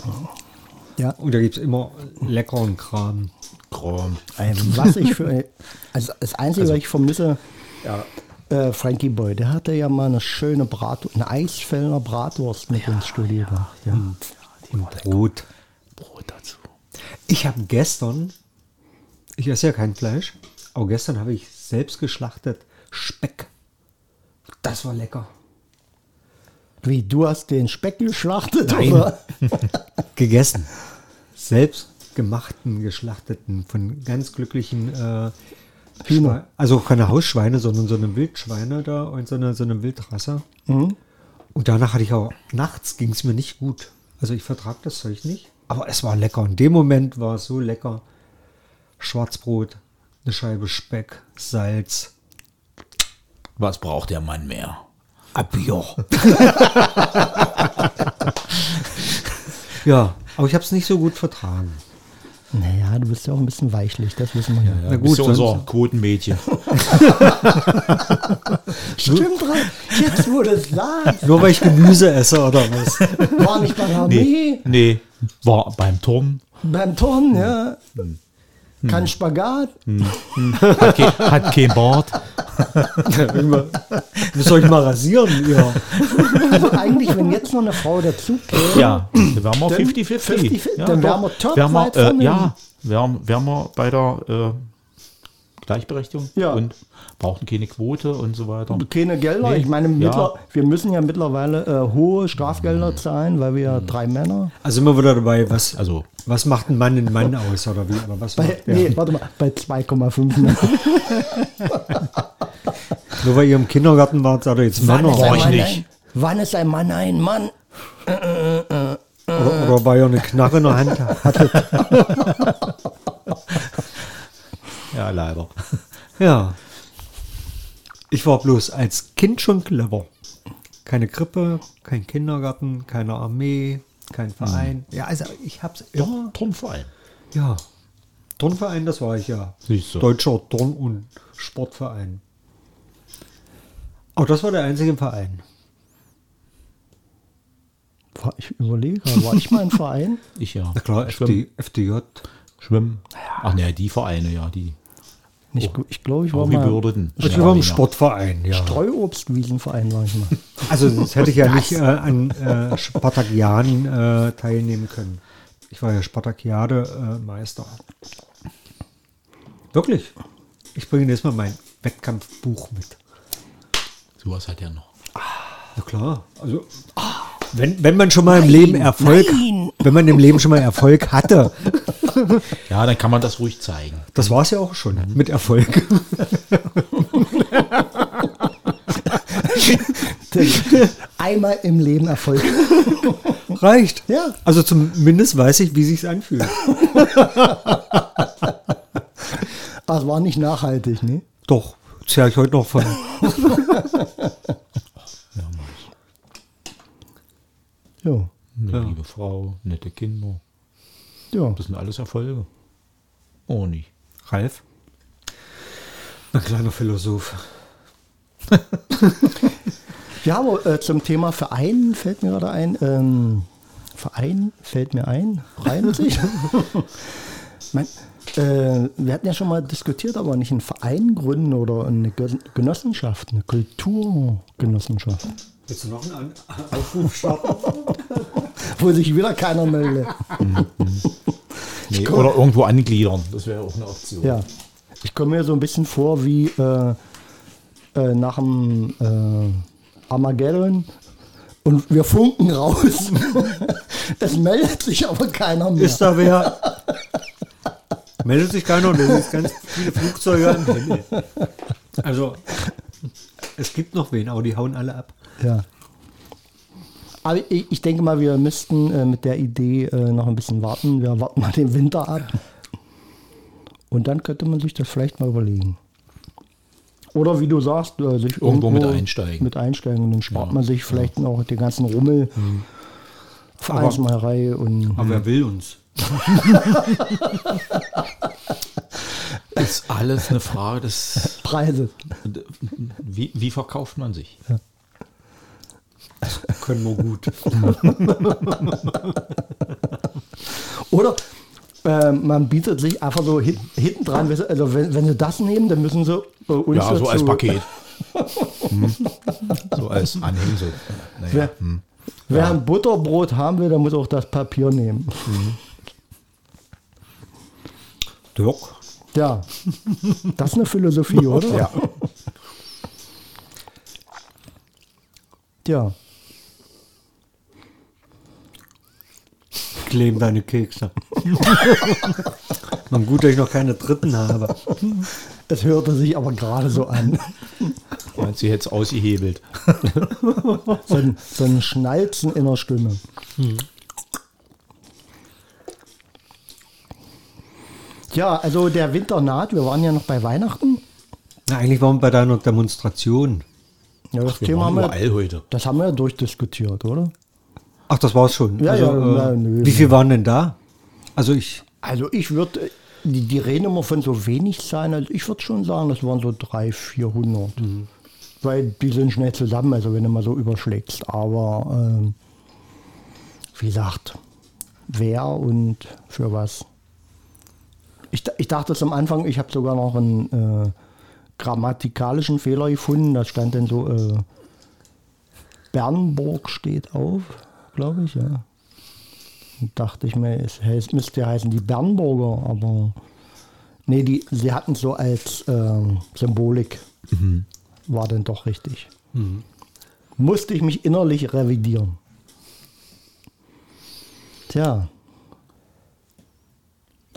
Ja, und da gibt es immer leckeren Kram. Kram. was ich für. Also das Einzige, was ich vermisse, Ja. Äh, Frankie Boy, der hatte ja mal eine schöne Bratwurst, eine Eisfellner Bratwurst mit ins Studio gebracht. Ja. Und Brot. Brot dazu. Ich habe gestern, ich esse ja kein Fleisch, aber gestern habe ich selbst geschlachtet Speck. Das war lecker. Wie, du hast den Speck geschlachtet? Nein. Oder? Gegessen. Selbst gemachten, geschlachteten, von ganz glücklichen äh, Hühner. Also keine Hausschweine, sondern so eine Wildschweine da und so eine, so eine Wildrasse. Und danach hatte ich auch, nachts ging es mir nicht gut. Also ich vertrage das Zeug nicht. Aber es war lecker. In dem Moment war es so lecker. Schwarzbrot, eine Scheibe Speck, Salz. Was braucht der Mann mehr? Abier. ja, Aber ich habe es nicht so gut vertragen. Naja, du bist ja auch ein bisschen weichlich, das wissen wir ja. Ja, Na gut, bist ja unser Quotenmädchen. Stimmt, Ralf. jetzt du es sagst. Nur weil ich Gemüse esse oder was? War nicht bei der Armee, Nee, nee, war beim Turnen. beim Turnen, ja. Kann Spagat. Hat, kein, hat kein Bart. Müsst ihr euch mal rasieren, ihr. Also eigentlich, wenn jetzt noch eine Frau dazu käme, Ja, dann wären wir Dann 50-50. 50-50, Ja, dann wären wir top Wären weit wir, äh, Ja, wären, wären wir bei der äh, Gleichberechtigung Ja. und brauchten keine Quote und so weiter. keine Gelder. Nee, Ich meine, ja. wir müssen ja mittlerweile äh, hohe Strafgelder zahlen, weil wir ja Mhm. drei Männer. Also immer wieder dabei, was, Also, was macht ein Mann ein Mann aus oder wie? Oder was Bei, macht? Nee, warte mal, bei 2,5 Männer. Nur weil ihr im Kindergarten wart, seid ihr jetzt Männer. ist War ein ich Mann nicht. Ein, wann ist ein Mann ein Mann? Oder, oder weil ihr eine Knarre in der Hand hattet. ja, leider. Ja. Ich war bloß als Kind schon clever. Keine Krippe, kein Kindergarten, keine Armee, kein Verein. Ja, also ich hab's immer. Turnverein. Ja. Turnverein, das war ich ja. Siehst du. Deutscher Turn- und Sportverein. Aber das war der einzige Verein. War- Ich überlege, war ich mal im Verein? Ich ja. Na klar. FD, FDJ. Schwimmen. Ach ne, die Vereine, ja, die Nicht, gut. ich glaube, ich war mal Aufgebürdeten. Ich war im ja. Sportverein, ja. Streuobstwiesenverein, war ich mal. Also das hätte ich ja nicht äh, an äh, Spartakianen äh, teilnehmen können. Ich war ja Spartakiade-Meister. Wirklich. Ich bringe jetzt mal mein Wettkampfbuch mit. Sowas hat er noch. Na klar. Also wenn, wenn man schon mal im Leben Erfolg, nein. wenn man im Leben schon mal Erfolg hatte, Ja, dann kann man das ruhig zeigen. das war es ja auch schon mit Erfolg. Einmal im Leben Erfolg. Reicht. Ja. Also zumindest weiß ich, wie sich's anfühlt. Das war nicht nachhaltig, ne? Doch, zähle ich heute noch von. Ja. Eine liebe Frau, nette Kinder. ja. Das sind alles Erfolge. Oh, nicht. Ralf? Ein kleiner Philosoph. Ja, aber äh, zum Thema Verein fällt mir gerade ein. Ähm, Verein fällt mir ein, reimt sich. mein, äh, wir hatten ja schon mal diskutiert, aber nicht einen Verein gründen oder eine Ge- Genossenschaft, eine Kulturgenossenschaft, Willst du noch einen Aufruf starten? wo sich wieder keiner meldet. Nee, oder irgendwo angliedern. Das wäre auch eine Option. Ja, ich komme mir so ein bisschen vor wie äh, äh, nach dem äh, Armageddon und wir funken raus. es meldet sich aber keiner mehr. Ist da wer? Meldet sich keiner und es sind ganz viele Flugzeuge am Himmel. Also, es gibt noch wen, aber die hauen alle ab. Ja. Aber ich, ich denke mal, wir müssten äh, mit der Idee äh, noch ein bisschen warten. Wir warten mal den Winter ab. Und dann könnte man sich das vielleicht mal überlegen. Oder wie du sagst, äh, sich Irgendwo mit einsteigen. Mit einsteigen. Und dann spart Ja, man sich vielleicht noch den ganzen Rummel, Vereinsmeierei und Aber wer will uns? Ist alles eine Frage des. Preise. Wie, wie verkauft man sich? Können wir gut. Oder äh, man bietet sich einfach so hit, hinten dran. Also wenn, wenn sie das nehmen, dann müssen sie äh, uns Ja, so als Paket. Hm. So als Anhängsel. Naja, Wer, hm. wer ein Butterbrot haben will, der muss auch das Papier nehmen. Dirk? Ja, das ist eine Philosophie, oder? Ja. Ja. Kleben deine Kekse. Man gut, dass ich noch keine dritten habe. Es hörte sich aber gerade so an. Meinst du jetzt ausgehebelt? So ein, so ein Schnalzen in der Stimme. Ja, also der Winter naht. Wir waren ja noch bei Weihnachten. Na, eigentlich waren wir bei deiner Demonstration. Ja, das Wir Thema haben wir, heute. das haben wir ja durchdiskutiert, oder? Ach, das war's schon. Ja, also, ja, äh, na, nö, wie viel waren denn da? Also ich, Also ich würde, die, die reden immer von so wenig sein, also ich würde schon sagen, das waren so 300, 400. Weil die sind schnell zusammen, also wenn du mal so überschlägst. Aber ähm, wie gesagt, wer und für was. Ich, ich dachte es am Anfang, ich habe sogar noch einen äh, grammatikalischen Fehler gefunden. Da stand dann so, äh, Bernburg steht auf, glaube ich, ja. Und dachte ich mir, es heißt, müsste ja heißen die Bernburger, aber nee, die, sie hatten es so als ähm, Symbolik. War dann doch richtig. Musste ich mich innerlich revidieren. Tja.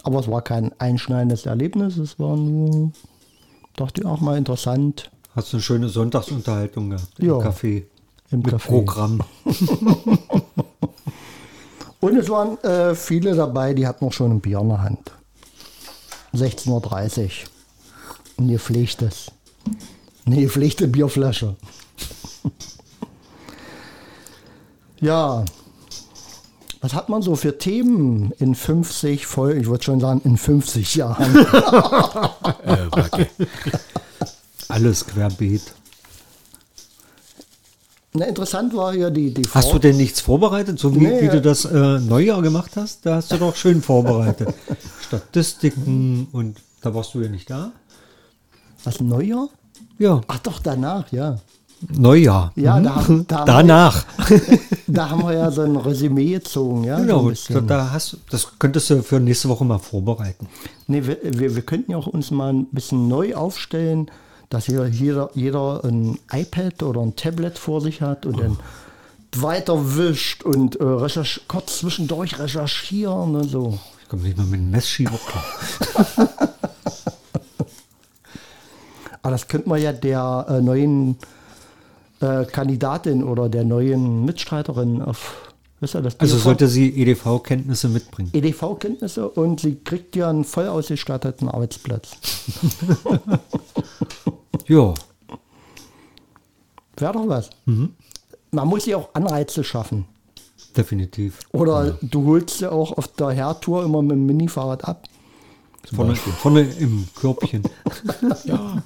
Aber es war kein einschneidendes Erlebnis, es war nur, dachte ich auch mal interessant hast du eine schöne Sonntagsunterhaltung gehabt im Ja. Café. im Mit Café. Programm. Und es waren äh, viele dabei, die hatten noch schon ein Bier in der Hand. 16.30 Uhr. Ein gepflegtes. Eine gepflegte Bierflasche. ja. Was hat man so für Themen in 50 Folgen? Ich würde schon sagen, in 50 Jahren. Äh. Alles querbeet. Na, interessant war ja die, die Hast du denn nichts vorbereitet, so wie, Nee, wie du das äh, Neujahr gemacht hast? Da hast du doch schön vorbereitet. Statistiken und da warst du ja nicht da. Was, Neujahr? Ja, Ach doch, danach, ja. Neujahr. Ja, Mhm. da haben- da Danach. Da haben wir ja so ein Resümee gezogen, ja. so Genau, bisschen. da hast, das könntest du für nächste Woche mal vorbereiten. Nee, wir, wir, wir könnten ja auch uns mal ein bisschen neu aufstellen, dass hier jeder, jeder ein iPad oder ein Tablet vor sich hat und dann weiter wischt und äh, recherch kurz zwischendurch recherchieren und so. Ich komme nicht mal mit dem Messschieber klar. Aber das könnte man ja der äh, neuen äh, Kandidatin oder der neuen Mitstreiterin auf, wisst ihr, das Also DV sollte sie EDV-Kenntnisse mitbringen. EDV-Kenntnisse und sie kriegt ja einen voll ausgestatteten Arbeitsplatz. Ja, Wäre doch was. Mhm. Man muss ja auch Anreize schaffen. definitiv. Oder du holst ja auch auf der Hertour immer mit dem Minifahrrad ab. Vorne, vorne im Körbchen. Ja.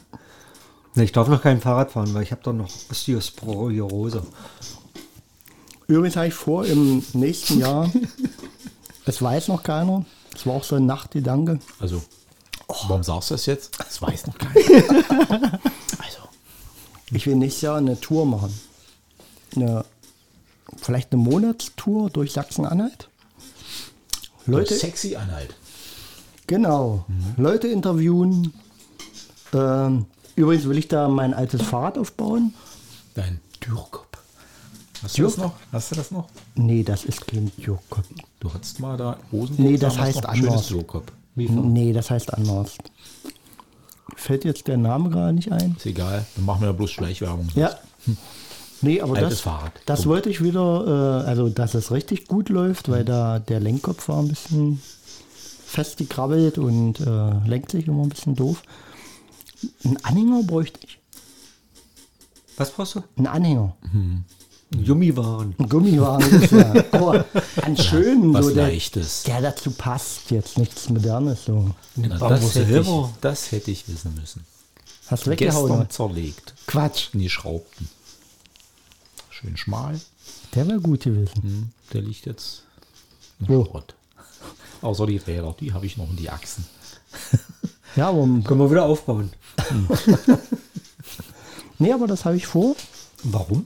Ich darf noch kein Fahrrad fahren, weil ich habe doch noch Osteosporose. Übrigens habe ich vor, im nächsten Jahr, das weiß noch keiner, das war auch so ein Nachtgedanke, Also, warum sagst du das jetzt? Das weiß noch keiner. also, ich will nächstes Jahr eine Tour machen. Eine, vielleicht eine Monatstour durch Sachsen-Anhalt. Leute, sexy Anhalt. genau, Leute interviewen. Ähm, übrigens will ich da mein altes Fahrrad aufbauen. Dein Dürrkopf. Hast du das noch? Hast du das noch? Nee, das ist kein Joghurt. Du hattest mal da Hosen. Nee, das heißt anders. Nee, das heißt anders. Fällt jetzt der Name gerade nicht ein? Ist egal. Dann machen wir ja bloß Schleichwerbung. Ja. Nee, aber Altes das, Fahrrad. das Punkt. wollte ich wieder, äh, also dass es richtig gut läuft, weil da der Lenkkopf war ein bisschen festgekrabbelt und äh, lenkt sich immer ein bisschen doof. Einen Anhänger bräuchte ich. Was brauchst du? Einen Anhänger. Gummiwaren. Ein Gummiwagen ist ja. Aber einen schönen, was so der, Leichtes. der dazu passt. Jetzt nichts Modernes. So. Na, das, hätte ich, das hätte ich wissen müssen. Hast du weggehauen? Gestern zerlegt. Quatsch. Nie schraubten. Schön schmal. Der wäre gut gewesen. Hm, Der liegt jetzt im Wo? Schrott. Außer die Räder, die habe ich noch in die Achsen. Ja, aber Können wir wieder aufbauen. Nee, aber das habe ich vor. Warum?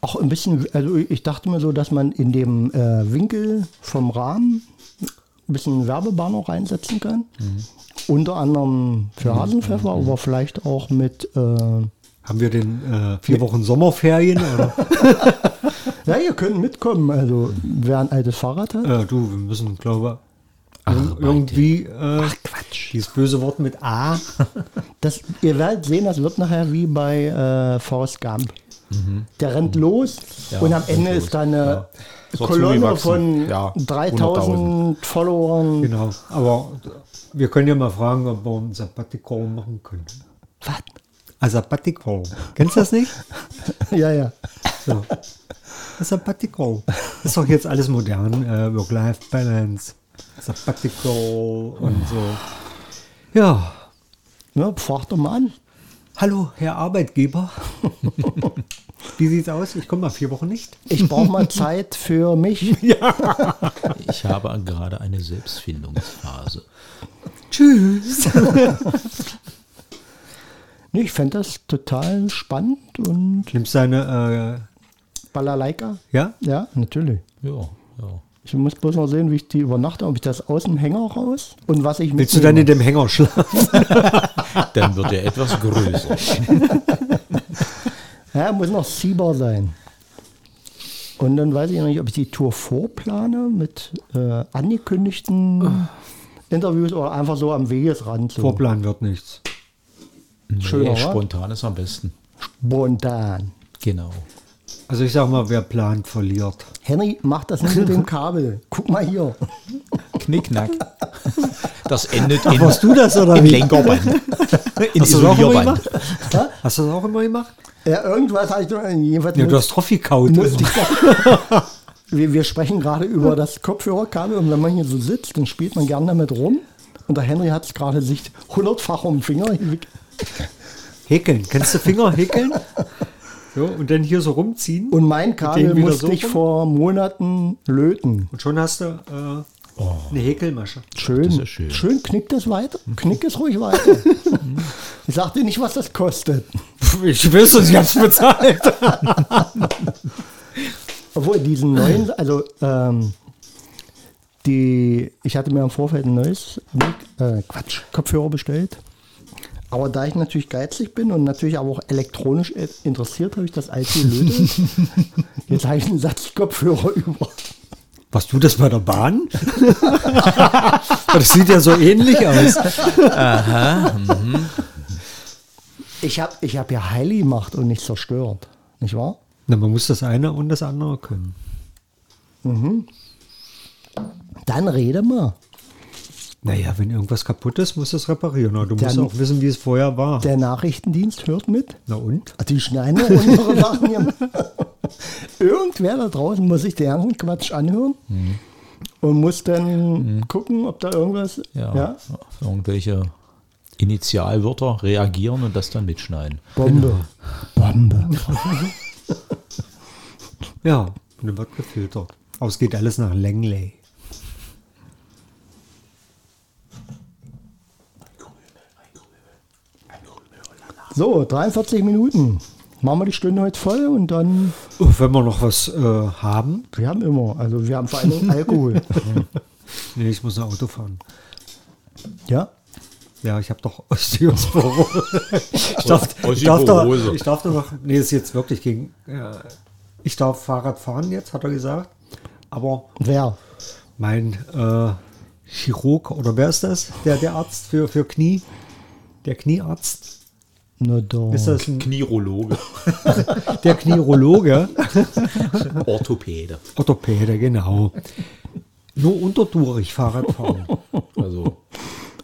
Auch ein bisschen, also ich dachte mir so, dass man in dem äh, Winkel vom Rahmen ein bisschen Werbebanner reinsetzen kann. Unter anderem für Hasenpfeffer, aber vielleicht auch mit, äh, Haben wir denn äh, vier Wochen Sommerferien? Oder? ja, ihr könnt mitkommen, also wer ein altes Fahrrad hat. äh, du, wir müssen, glaube ich, Ach, irgendwie äh, Quatsch. dieses böse Wort mit A. Das, ihr werdet sehen, das wird nachher wie bei äh, Forrest Gump. Der rennt los Ja, und am Ende los. ist da eine Ja. Kolonne von Ja, 3000 Followern. Genau. Aber wir können ja mal fragen, ob wir ein Sabbatical machen können. Was? Ein Sabbatical. Kennst du das nicht? Ja, ja. So. Sabbatical. Das ist doch jetzt alles modern. Äh, Work-Life-Balance. Sabbatical und so. Ja. Ja, frag doch mal an. Hallo, Herr Arbeitgeber. Wie sieht's aus? Ich komme mal vier Wochen nicht. Ich brauche mal Zeit für mich. Ich habe gerade eine Selbstfindungsphase. Tschüss. Nee, ich fände das total spannend und Nimmst deine, Balalaika. äh, ja? Ja, natürlich. Ja, ja. Ich muss bloß noch sehen, wie ich die übernachte, ob ich das aus dem Hänger raus und was ich Willst du dann in dem Hänger schlafen? Dann wird er etwas größer. Ja, muss noch ziehbar sein. Und dann weiß ich noch nicht, ob ich die Tour vorplane mit äh, angekündigten Interviews oder einfach so am Wegesrand. So Vorplan wird nichts. Nee, wa? spontan ist am besten. spontan. Genau. Also ich sag mal, wer plant, verliert. Henry, mach das nicht mit dem Kabel. Guck mal hier. Knickknack. Das endet in, Warst du das oder im wie? Lenkerband. In Hast du das auch immer gemacht? Hast du das auch immer gemacht? Ja, irgendwas habe ich doch. Jedenfalls Ja, du hast Trophy kaut. wir, wir sprechen gerade über das Kopfhörerkabel und wenn man hier so sitzt, dann spielt man gern damit rum. Und der Henry hat es gerade sich hundertfach um den Finger. Häkeln. Kennst du Finger häkeln? So, und dann hier so rumziehen. Und mein Kabel musste so ich vor Monaten löten. Und schon hast du äh, eine Häkelmasche. Schön, Das ist ja schön. schön knickt es weiter. Knick es ruhig weiter. ich sag dir nicht, was das kostet. Ich wüsste, ich hab's bezahlt. Obwohl diesen neuen, also ähm, die, ich hatte mir im Vorfeld ein neues äh, Quatsch, Kopfhörer bestellt. Aber da ich natürlich geizig bin und natürlich aber auch elektronisch interessiert, habe ich das alte gelötet. Jetzt habe ich einen Satz Kopfhörer über. Warst du das bei der Bahn? das sieht ja so ähnlich aus. Ich habe ich hab ja heil gemacht und nicht zerstört. Nicht wahr? Na, man muss das eine und das andere können. Dann rede mal. Naja, wenn irgendwas kaputt ist, musst du es reparieren. Du musst auch wissen, wie es vorher war. Der Nachrichtendienst hört mit. Na und? Die schneiden unsere Sachen hier. Irgendwer da draußen muss sich den ganzen Quatsch anhören und muss dann gucken, ob da irgendwas. Ja, Ja, Irgendwelche Initialwörter reagieren und das dann mitschneiden. Bombe. Bombe. Ja, und dann wird gefiltert. Aber es geht alles nach Langley. So, 43 Minuten. Machen wir die Stunde heute voll und dann. Wenn wir noch was äh, haben. Wir haben immer, also wir haben vor allem Alkohol. Nee, ich muss ein Auto fahren. ja? Ja, ich habe doch Osteosporose. ich, darf, ich, darf doch, Osteoporose. ich darf doch noch, nee, ist jetzt wirklich gegen, äh, ich darf Fahrrad fahren jetzt, hat er gesagt. Aber Wer? mein äh, Chirurg, oder wer ist das? Der, der Arzt für, für Knie? Der Kniearzt? Na doch. Ist das ein, Knirologe, der Knieurologe? Orthopäde. Orthopäde, genau. Nur untertourig Fahrrad fahren. Also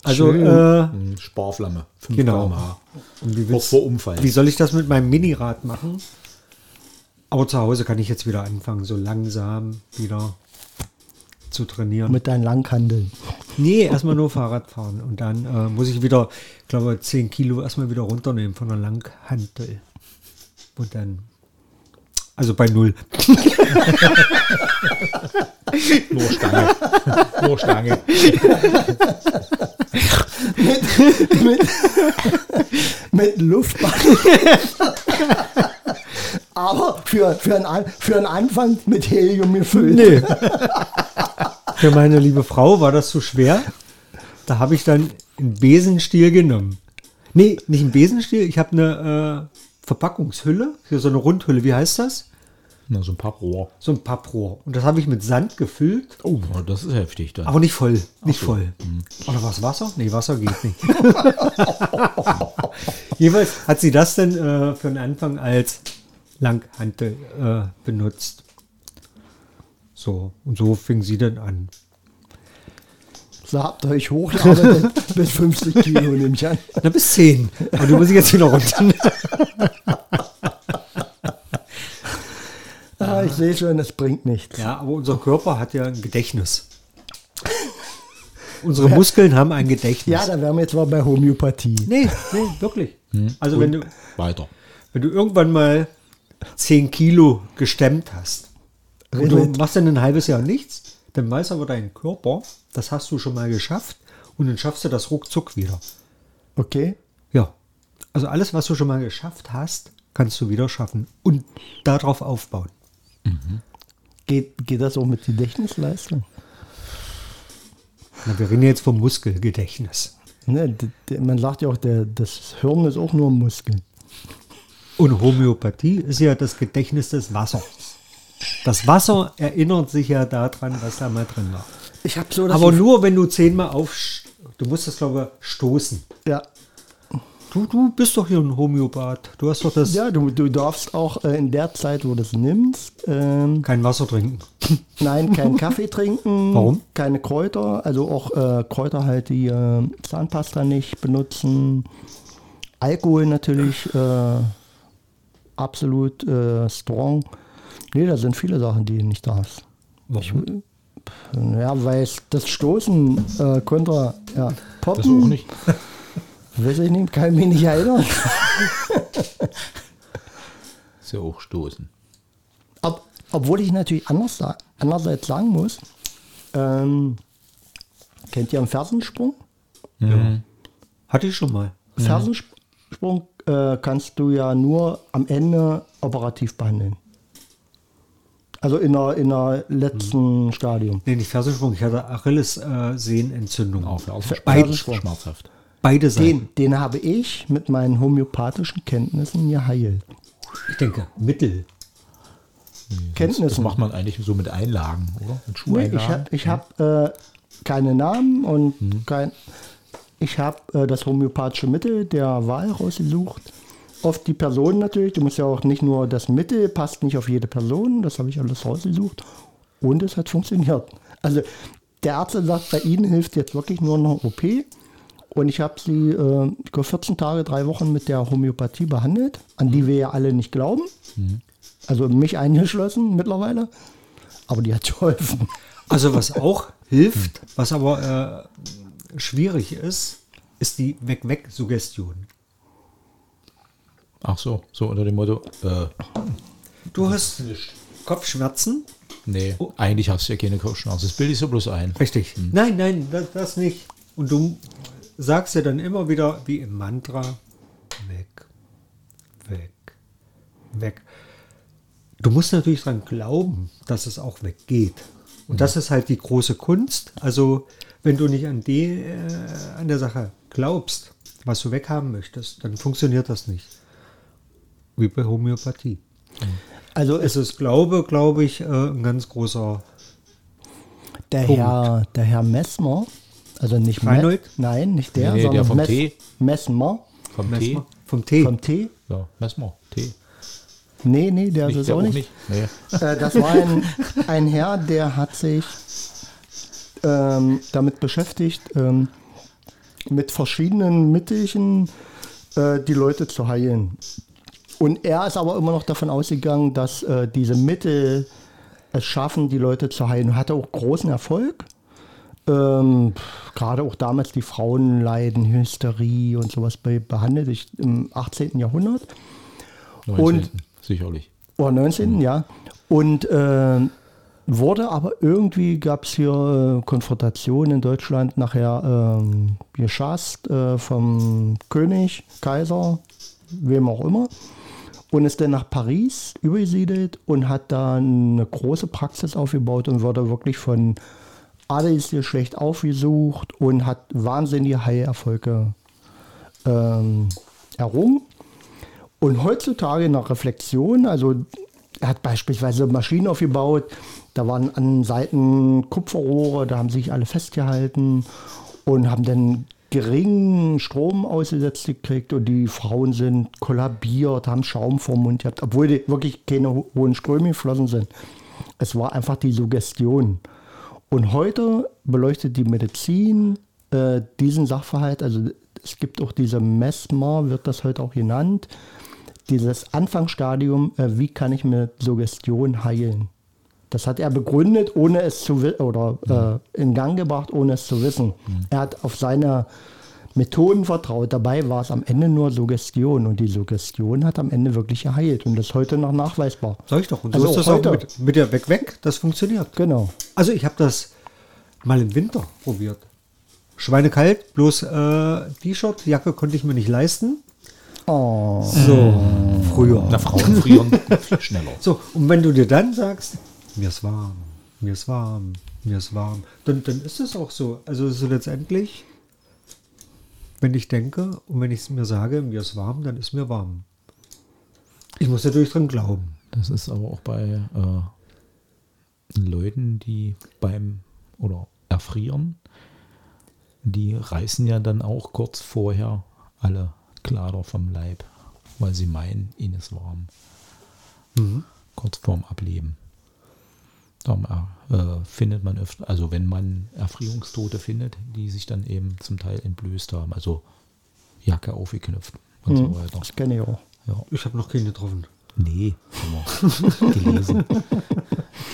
Also, äh, hm, Sparflamme. 5 Genau. wie, willst, vor Unfall. wie soll ich das mit meinem Minirad machen? Aber zu Hause kann ich jetzt wieder anfangen, so langsam wieder zu trainieren. Mit deinen Langhandeln. nee, erstmal nur Fahrrad fahren. Und dann äh, muss ich wieder, ich glaube, 10 Kilo erstmal wieder runternehmen von der Langhantel. Und dann, also bei Null. Nur Stange. Nur Stange. Mit Luftballon. Aber für, für, einen, An- für einen Anfang mit Helium gefüllt. Nee. Für meine liebe Frau war das zu schwer. Da habe ich dann einen Besenstiel genommen. Nee, nicht einen Besenstiel. Ich habe eine äh, Verpackungshülle, hier so eine Rundhülle. Wie heißt das? Na, so ein Papprohr. So ein Papprohr. Und das habe ich mit Sand gefüllt, Oh, das ist heftig dann. aber nicht voll. Nicht voll. Oder was Wasser? Nee, Wasser geht nicht. Jeweils hat sie das dann äh, für den Anfang als Langhantel äh, benutzt. So, und so fing sie dann an. So habt ihr euch hochgearbeitet bis 50 Kilo, nehme ich an. Na, bis 10. Aber du musst jetzt wieder runter. ich sehe schon, es bringt nichts. Ja, aber unser Körper hat ja ein Gedächtnis. Unsere Muskeln haben ein Gedächtnis. Ja, da wären wir jetzt mal bei Homöopathie. nee, nee, wirklich. Also wenn du, Weiter. wenn du irgendwann mal 10 Kilo gestemmt hast und du machst dann ein halbes Jahr nichts, dann weiß aber dein Körper, das hast du schon mal geschafft und dann schaffst du das ruckzuck wieder. Okay. Ja. Also alles, was du schon mal geschafft hast, kannst du wieder schaffen und darauf aufbauen. Geht, geht das auch mit Gedächtnisleistung? Na, wir reden jetzt vom Muskelgedächtnis. Ne, man sagt ja auch, der, das Hirn ist auch nur ein Muskel. Und Homöopathie ist ja das Gedächtnis des Wassers. Das Wasser erinnert sich ja daran, was da mal drin war. Ich habe so Aber nur, wenn du zehnmal auf... Du musst das, glaube ich, stoßen. ja, Du, du bist doch hier ein Homöopath. Du hast doch das... ja du, du darfst auch äh, in der Zeit, wo du es nimmst, ähm, Kein Wasser trinken. nein, keinen Kaffee trinken. Warum? Keine Kräuter, also auch äh, Kräuter halt, die äh, Zahnpasta nicht benutzen. Alkohol natürlich äh, absolut äh, strong. Nee, da sind viele Sachen, die du nicht darfst. Warum? Ja, weil das Stoßen äh, kontra ja, Poppen, Das auch nicht. weiß ich nicht, kann ich mich nicht erinnern. Ist ja auch stoßen. Ob, obwohl ich natürlich anders, andererseits sagen muss, ähm, kennt ihr einen Fersensprung? Hatte ich schon mal. Fersensprung äh, kannst du ja nur am Ende operativ behandeln. Also in der, in der letzten Stadium. Nee, nicht Fersensprung. Ich hatte Achillessehnenentzündung. Auch für Fer- Beide, schmerzhaft. beide Seiten. Den, den habe ich mit meinen homöopathischen Kenntnissen geheilt. Ich denke, Mittel. Das Kenntnissen. macht man eigentlich so mit Einlagen, oder? Mit Nee, ich habe ich hab, äh, keine Namen und kein. Ich habe äh, das homöopathische Mittel der Wahl rausgesucht. Oft die Person natürlich. Du musst ja auch nicht nur das Mittel, passt nicht auf jede Person. Das habe ich alles rausgesucht. Und es hat funktioniert. Also der Arzt sagt, bei Ihnen hilft jetzt wirklich nur noch OP. Und ich habe sie äh, ich glaub, 14 Tage, drei Wochen mit der Homöopathie behandelt, an die wir ja alle nicht glauben. Also mich eingeschlossen mittlerweile. Aber die hat geholfen. Also was auch hilft, was aber äh, schwierig ist, ist die Weg-Weg-Suggestion. Ach so, so unter dem Motto, äh, Du hast Kopfschmerzen? nee, eigentlich hast du ja keine Kopfschmerzen. Das bilde ich so bloß ein. Richtig. Nein, nein, das, das nicht. Und du sagst ja dann immer wieder wie im Mantra, weg, weg, weg. Du musst natürlich dran glauben, dass es auch weggeht. Und das ist halt die große Kunst. Also wenn du nicht an, die, äh, an der Sache glaubst, was du weghaben möchtest, dann funktioniert das nicht. Wie bei Homöopathie. Also Es ist Glaube, glaube ich, äh, ein ganz großer Der Punkt. Herr, der Herr Messmer, also nicht Me- Reinhold? Nein, nicht der, Nee, der sondern vom Mess Tee. Messmer Vom Tee. Messmer. vom Tee. vom Tee. Ja, Messmer, Tee. Nee, nee, der ist Nicht, es der auch auch nicht. nicht. Nee. Äh, das war ein, ein Herr, der hat sich ähm, damit beschäftigt, ähm, mit verschiedenen Mittelchen äh, die Leute zu heilen. Und er ist aber immer noch davon ausgegangen, dass äh, diese Mittel es schaffen, die Leute zu heilen. Hatte auch großen Erfolg. Ähm, Gerade auch damals die Frauenleiden, Hysterie und sowas be behandelt ich im 18. Jahrhundert. 19. sicherlich. Oder 19, ja. Und äh, wurde aber irgendwie, gab es hier äh, Konfrontationen in Deutschland nachher ähm, geschasst äh, vom König, Kaiser, wem auch immer. Und ist dann nach Paris übergesiedelt und hat da eine große Praxis aufgebaut und wurde wirklich von Adelsgeschlecht aufgesucht und hat wahnsinnige Heilerfolge ähm, errungen. Und heutzutage der Reflexion, also er hat beispielsweise Maschinen aufgebaut, da waren an Seiten Kupferrohre, da haben sich alle festgehalten und haben dann geringen Strom ausgesetzt gekriegt und die Frauen sind kollabiert, haben Schaum vor dem Mund gehabt, obwohl die wirklich keine ho- hohen Ströme geflossen sind. Es war einfach die Suggestion. Und heute beleuchtet die Medizin äh, diesen Sachverhalt, also es gibt auch diese Mesmer, wird das heute auch genannt, dieses Anfangsstadium, äh, wie kann ich mit Suggestion heilen? Das hat er begründet, ohne es zu wissen, oder äh, in Gang gebracht, ohne es zu wissen. Er hat auf seine Methoden vertraut. Dabei war es am Ende nur Suggestion und die Suggestion hat am Ende wirklich geheilt und das ist heute noch nachweisbar. Sag ich doch. Und Also so ist auch das auch heute. mit, mit der Weg-Weg. Das funktioniert. Genau. Also ich habe das mal im Winter probiert. Schweinekalt, bloß äh, T-Shirt, Jacke konnte ich mir nicht leisten. Oh. So, früher. Na, Frauen frieren viel schneller. So, und wenn du dir dann sagst, mir ist warm, mir ist warm, mir ist warm, dann, dann ist es auch so. Also so letztendlich, wenn ich denke und wenn ich es mir sage, mir ist warm, dann ist mir warm. Ich muss natürlich dran glauben. Das ist aber auch bei äh, Leuten, die beim oder erfrieren, die reißen ja dann auch kurz vorher alle Kleider vom Leib, weil sie meinen, ihnen ist warm. Kurz vorm Ableben. Äh, findet man öfter, also wenn man Erfrierungstote findet, die sich dann eben zum Teil entblößt haben, also Jacke aufgeknüpft und so weiter. Das kenne ich auch. Ja. Ich habe noch keine getroffen. Nee, gelesen.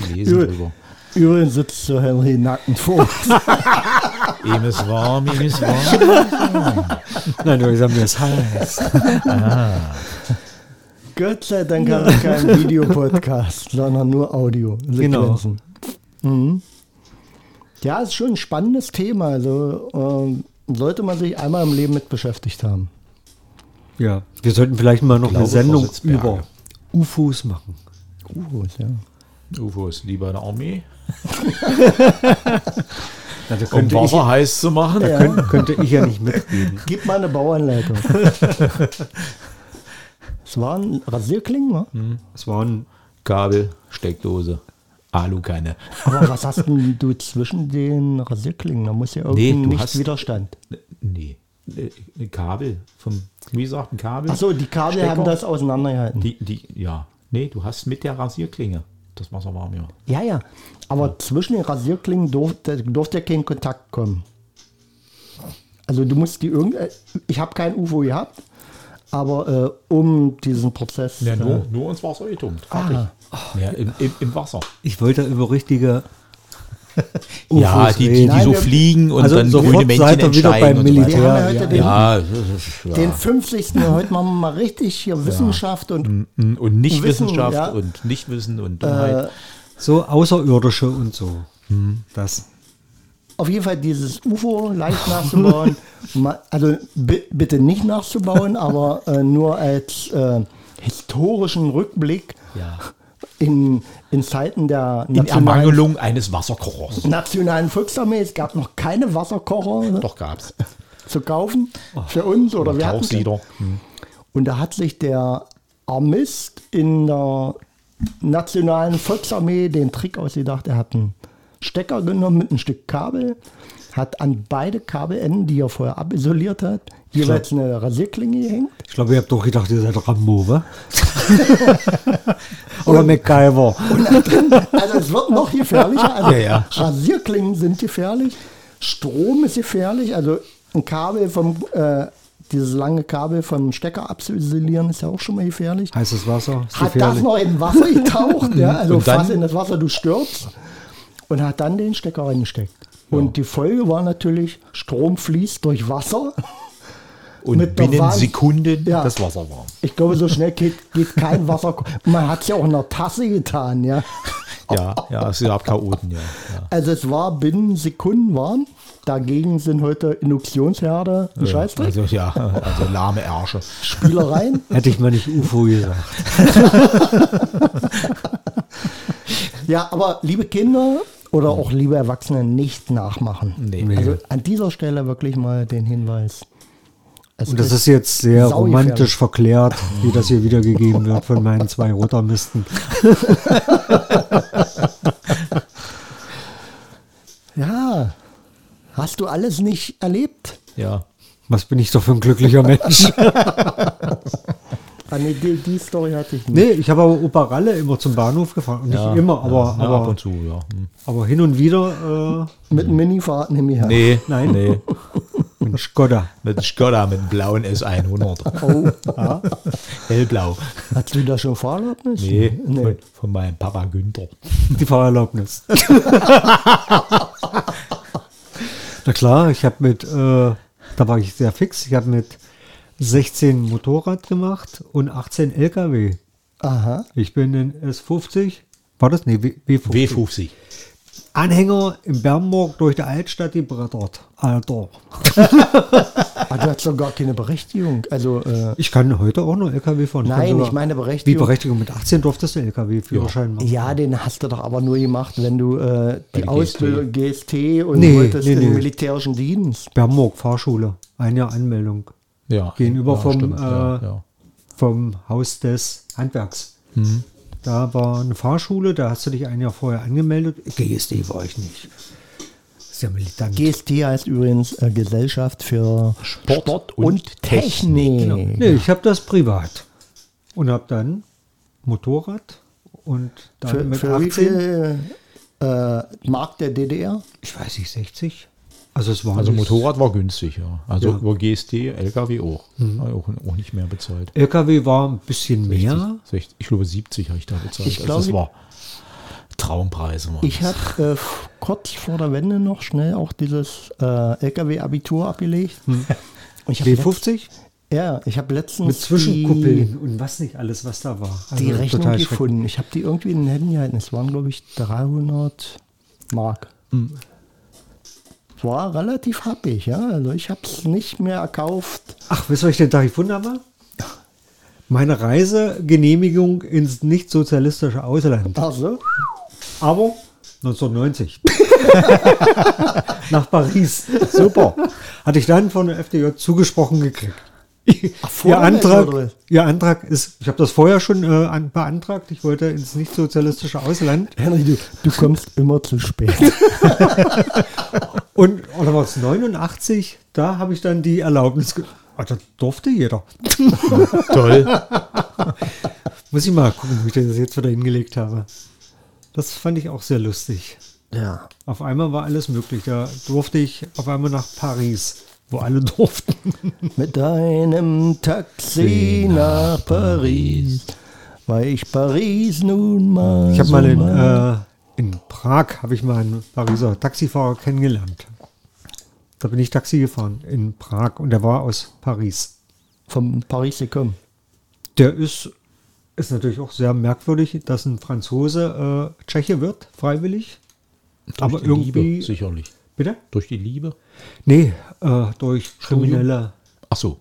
gelesen Übel. drüber. Übrigens sitzt so Henry nackend vor. Ihm ist warm, ihm ist warm. Nein, du sagst, mir ist heiß. Gott sei Dank haben wir keinen Videopodcast, sondern nur Audio. Genau. Mhm. Ja, ist schon ein spannendes Thema. Also ähm, sollte man sich einmal im Leben mit beschäftigt haben. Ja, wir sollten vielleicht mal noch eine Sendung über UFOs machen. UFOs, ja. UFOs lieber in der Armee. Na, da Um könnte, ich, Wasser heiß zu machen. Ja. könnte, könnte ich ja nicht mitreden. Gib mal eine Bauanleitung. Es waren Rasierklingen, ne? Es waren Kabel, Steckdose, Alukanne. Aber was hast denn du zwischen den Rasierklingen? Da muss ja Nee, irgendein du hast- Nichtwiderstand. Nee, äh, Kabel. Vom, wie gesagt, ein Kabel. Achso, die Kabel Stecker. haben das auseinandergehalten. Die, die, ja. Nee, du hast mit der Rasierklinge das Wasser warm, ja. Ja, ja. Aber zwischen den Rasierklingen durfte, durfte ja kein Kontakt kommen. Also du musst die irgend. Ich habe kein UFO gehabt, aber äh, um diesen Prozess. ja äh, nur, nur ins Wasser getunkt. Fertig. Ja, im, im, im Wasser. Ich wollte über richtige ja, die, die, die Nein, so wir- fliegen und Also dann grüne Männchen entsteigen beim und so Militär. Wir haben weiter. heute ja, den, Ja, den 50. Heute machen wir mal richtig hier Wissenschaft und Mm, und nicht Wissen, und Nichtwissen und Dummheit. so Außerirdische und so. Das. Auf jeden Fall dieses UFO leicht nachzubauen. Also bi- bitte nicht nachzubauen, aber äh, nur als äh, historischen Rückblick ja. in, in Zeiten der In Ermangelung eines Wasserkochers. nationalen Volksarmee. Es gab noch keine Wasserkocher ne, Doch gab's. zu kaufen für uns oder wir hatten Tauchsieder. Hm. Und da hat sich der Armist in der nationalen Volksarmee den Trick ausgedacht. Er hat einen Stecker genommen mit einem Stück Kabel, hat an beide Kabelenden, die er vorher abisoliert hat, jeweils eine Rasierklinge gehängt. Ich glaube, ihr habt doch gedacht, ihr seid Rambo, wa? Oder MacGyver. Also es wird noch gefährlicher. Also Ja, ja. Rasierklingen sind gefährlich. Strom ist gefährlich. Also ein Kabel vom, äh, dieses lange Kabel vom Stecker abzuisolieren ist ja auch schon mal gefährlich. Heißes Wasser. Hat das gefährlich. noch in Wasser getaucht, ja, also Und dann- fast in das Wasser, du stürzt und hat dann den Stecker reingesteckt. Und die Folge war natürlich, Strom fließt durch Wasser. Und Mit binnen Wahn- Sekunden Ja. das Wasser warm. Ich glaube, so schnell geht, geht kein Wasser. Man hat es ja auch in der Tasse getan, ja. Ja, ja, es gab Chaoten, ja. ja. Also es war binnen Sekunden warm. Dagegen sind heute Induktionsherde ein Scheißdreck. Also ja, also lahme Ärsche. Spielereien. Hätte ich mal nicht UFO gesagt. Ja, aber liebe Kinder oder auch liebe Erwachsene nicht nachmachen. Nee. Also an dieser Stelle wirklich mal den Hinweis. Es Und das ist jetzt sehr romantisch verklärt, wie das hier wiedergegeben wird von meinen zwei Rotermisten. Ja, hast du alles nicht erlebt? Ja. Was bin ich doch für ein glücklicher Mensch. Ah, nee, die, die Story hatte ich nicht. nee, ich habe aber Opa Ralle immer zum Bahnhof gefahren. Nicht ja, immer, aber, ja, aber, ab und zu, ja. Hm. aber hin und wieder. Mit einem Minifahrten im Jahr. Nee, Nein. nee. Ein Skoda. Mit Skoda, mit einem blauen S100. Oh, ja. Hellblau. Hast du da schon Fahrerlaubnis? Nee, Von, von meinem Papa Günther. Die Fahrerlaubnis. Na klar, ich habe mit, äh, da war ich sehr fix, ich habe mit 16 Motorrad gemacht und 18 LKW. Aha. Ich bin in S50, war das? Nee, W- W50. W50. Anhänger in Bernburg durch die Altstadt gebrettert. Alter. Aber du hast doch gar keine Berechtigung. Also, äh, Ich kann heute auch noch LKW fahren. nein, ich meine Wie Berechtigung. Berechtigung? Mit 18 durftest du LKW-Führerschein machen. Ja, den hast du doch aber nur gemacht, wenn du äh, die Ausbildung GST und Nee, wolltest nee, in nee. den militärischen Dienst. Bernburg, Fahrschule. Ein Jahr Anmeldung. Ja. Gegenüber ja, vom, stimmt, äh, ja. Vom Haus des Handwerks. Mhm. Da war eine Fahrschule, da hast du dich ein Jahr vorher angemeldet. GSD war ich nicht. Ja militant. GST heißt übrigens äh, Gesellschaft für Sport und, und Technik. Technik. Nee, ich habe das privat. Und habe dann Motorrad und dann Für, mit für wie 18, viel äh, Mark der DDR? ich weiß nicht, 60? Also es war Also Motorrad war günstig, ja. Also Ja. über GST, LKW auch. War Auch, auch nicht mehr bezahlt. LKW war ein bisschen mehr. 60, ich glaube 70 habe ich da bezahlt. Ich Also glaube- das war Traumpreise. Waren Ich habe äh, vor der Wende noch schnell auch dieses äh, LKW-Abitur abgelegt. Letzt- W50 Ja, ich habe letztens mit Zwischenkuppeln und was nicht alles, was da war. die, die Also Rechnung gefunden. Ich habe die irgendwie in den Händen gehalten. Es waren, glaube ich, 300 Mark. Hm. War relativ happig, ja. Also ich habe es nicht mehr erkauft. Ach, wisst ihr, was ich den Tag gefunden habe? Meine Reisegenehmigung ins nicht-sozialistische Ausland. Ach so. Aber 1990. Nach Paris. Super. Hatte ich dann von der FDJ zugesprochen gekriegt. Vor Ihr Antrag, ihr Antrag ist, ich habe das vorher schon äh, an, beantragt, ich wollte ins nicht-sozialistische Ausland. Henry, du, du kommst immer zu spät. Und, oder war es 89? Da habe ich dann die Erlaubnis. Ah, das durfte jeder. Toll. Muss ich mal gucken, wie ich das jetzt wieder hingelegt habe. Das fand ich auch sehr lustig. ja. Auf einmal war alles möglich. Da durfte ich auf einmal nach Paris, wo alle durften. Mit deinem Taxi nach Paris, weil ich Paris nun mal. Ich habe so mal in, äh, in Prag habe ich mal einen Pariser Taxifahrer kennengelernt. Da bin ich Taxi gefahren in Prag und der war aus Paris. vom Paris gekommen. Der ist, ist natürlich auch sehr merkwürdig, dass ein Franzose äh, Tscheche wird, freiwillig. Durch Aber die irgendwie. Liebe, sicherlich. Bitte? Durch die Liebe? Nee, äh, durch kriminelle Ach so.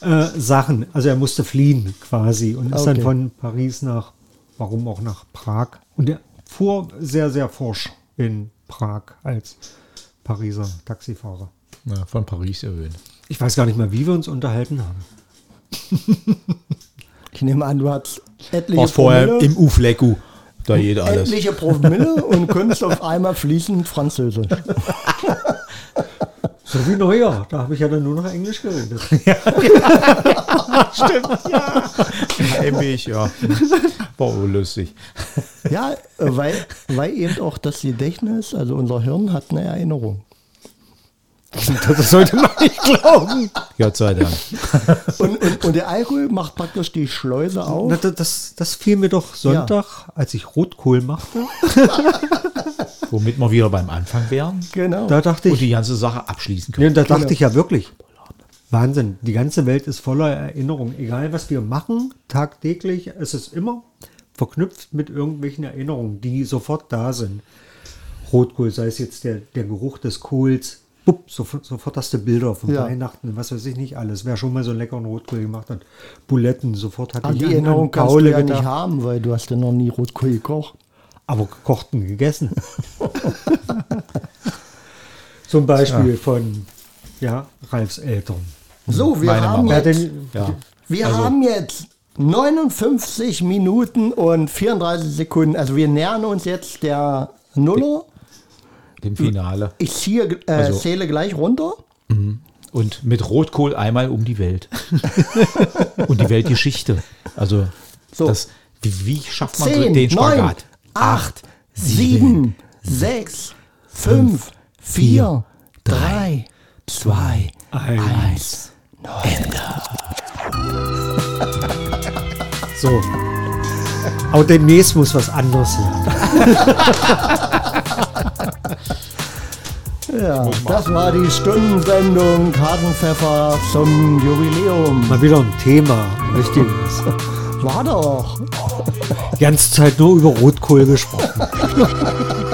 äh, Sachen. Also er musste fliehen quasi und ist dann Okay. von Paris nach, warum auch nach Prag. Und er fuhr sehr, sehr forsch in Prag als Pariser Taxifahrer. Ja, von Paris erhöhen. Ich weiß gar nicht mehr, wie wir uns unterhalten haben. Ich nehme an, du hast etliche Warst vorher im Ufleku. Da geht alles. etliche Promille und kunst auf einmal fließend Französisch. So wie Neujahr. Da habe ich ja dann nur noch Englisch geredet. Heimweg, ja. War auch lustig. Ja, äh, weil, weil eben auch das Gedächtnis, also unser Hirn hat eine Erinnerung. Das sollte man nicht glauben. Gott sei Dank. Und, und, und der Alkohol macht praktisch die Schleuse auf. Na, das, das, das fiel mir doch Sonntag, als ich Rotkohl machte. Womit wir wieder beim Anfang wären Genau. Da dachte und ich, die ganze Sache abschließen Nee, können. da dachte ich ja wirklich, Wahnsinn, die ganze Welt ist voller Erinnerungen. Egal, was wir machen, tagtäglich, es ist immer verknüpft mit irgendwelchen Erinnerungen, die sofort da sind. Rotkohl, sei es jetzt der, der Geruch des Kohls, bupp, sofort, sofort hast du Bilder von Ja. Weihnachten, was weiß ich nicht alles. Wer schon mal so einen leckeren Rotkohl gemacht hat, Buletten, sofort hat An die an- an Erinnerung kannst du ja nicht haben, weil du hast ja noch nie Rotkohl gekocht. aber gekochten gegessen. Zum Beispiel von ja, Ralfs Eltern. So, wir Meine haben Mama. Jetzt, Ja. wir Also- haben jetzt 59 Minuten und 34 Sekunden. Also wir nähern uns jetzt der Nuller. Dem Finale. Ich ziehe, äh, Also- zähle gleich runter. Und mit Rotkohl einmal um die Welt. und die Weltgeschichte. Also, So. das, wie, wie schafft man 10, den 9, Spagat? 8, 7, 6, 5, vier, drei, zwei, eins. So. Aber demnächst muss was anderes her. Ja, das war die Stundensendung Hasenpfeffer zum Jubiläum. Mal wieder ein Thema. ein Richtiges. War doch. Die ganze Zeit nur über Rotkohl gesprochen.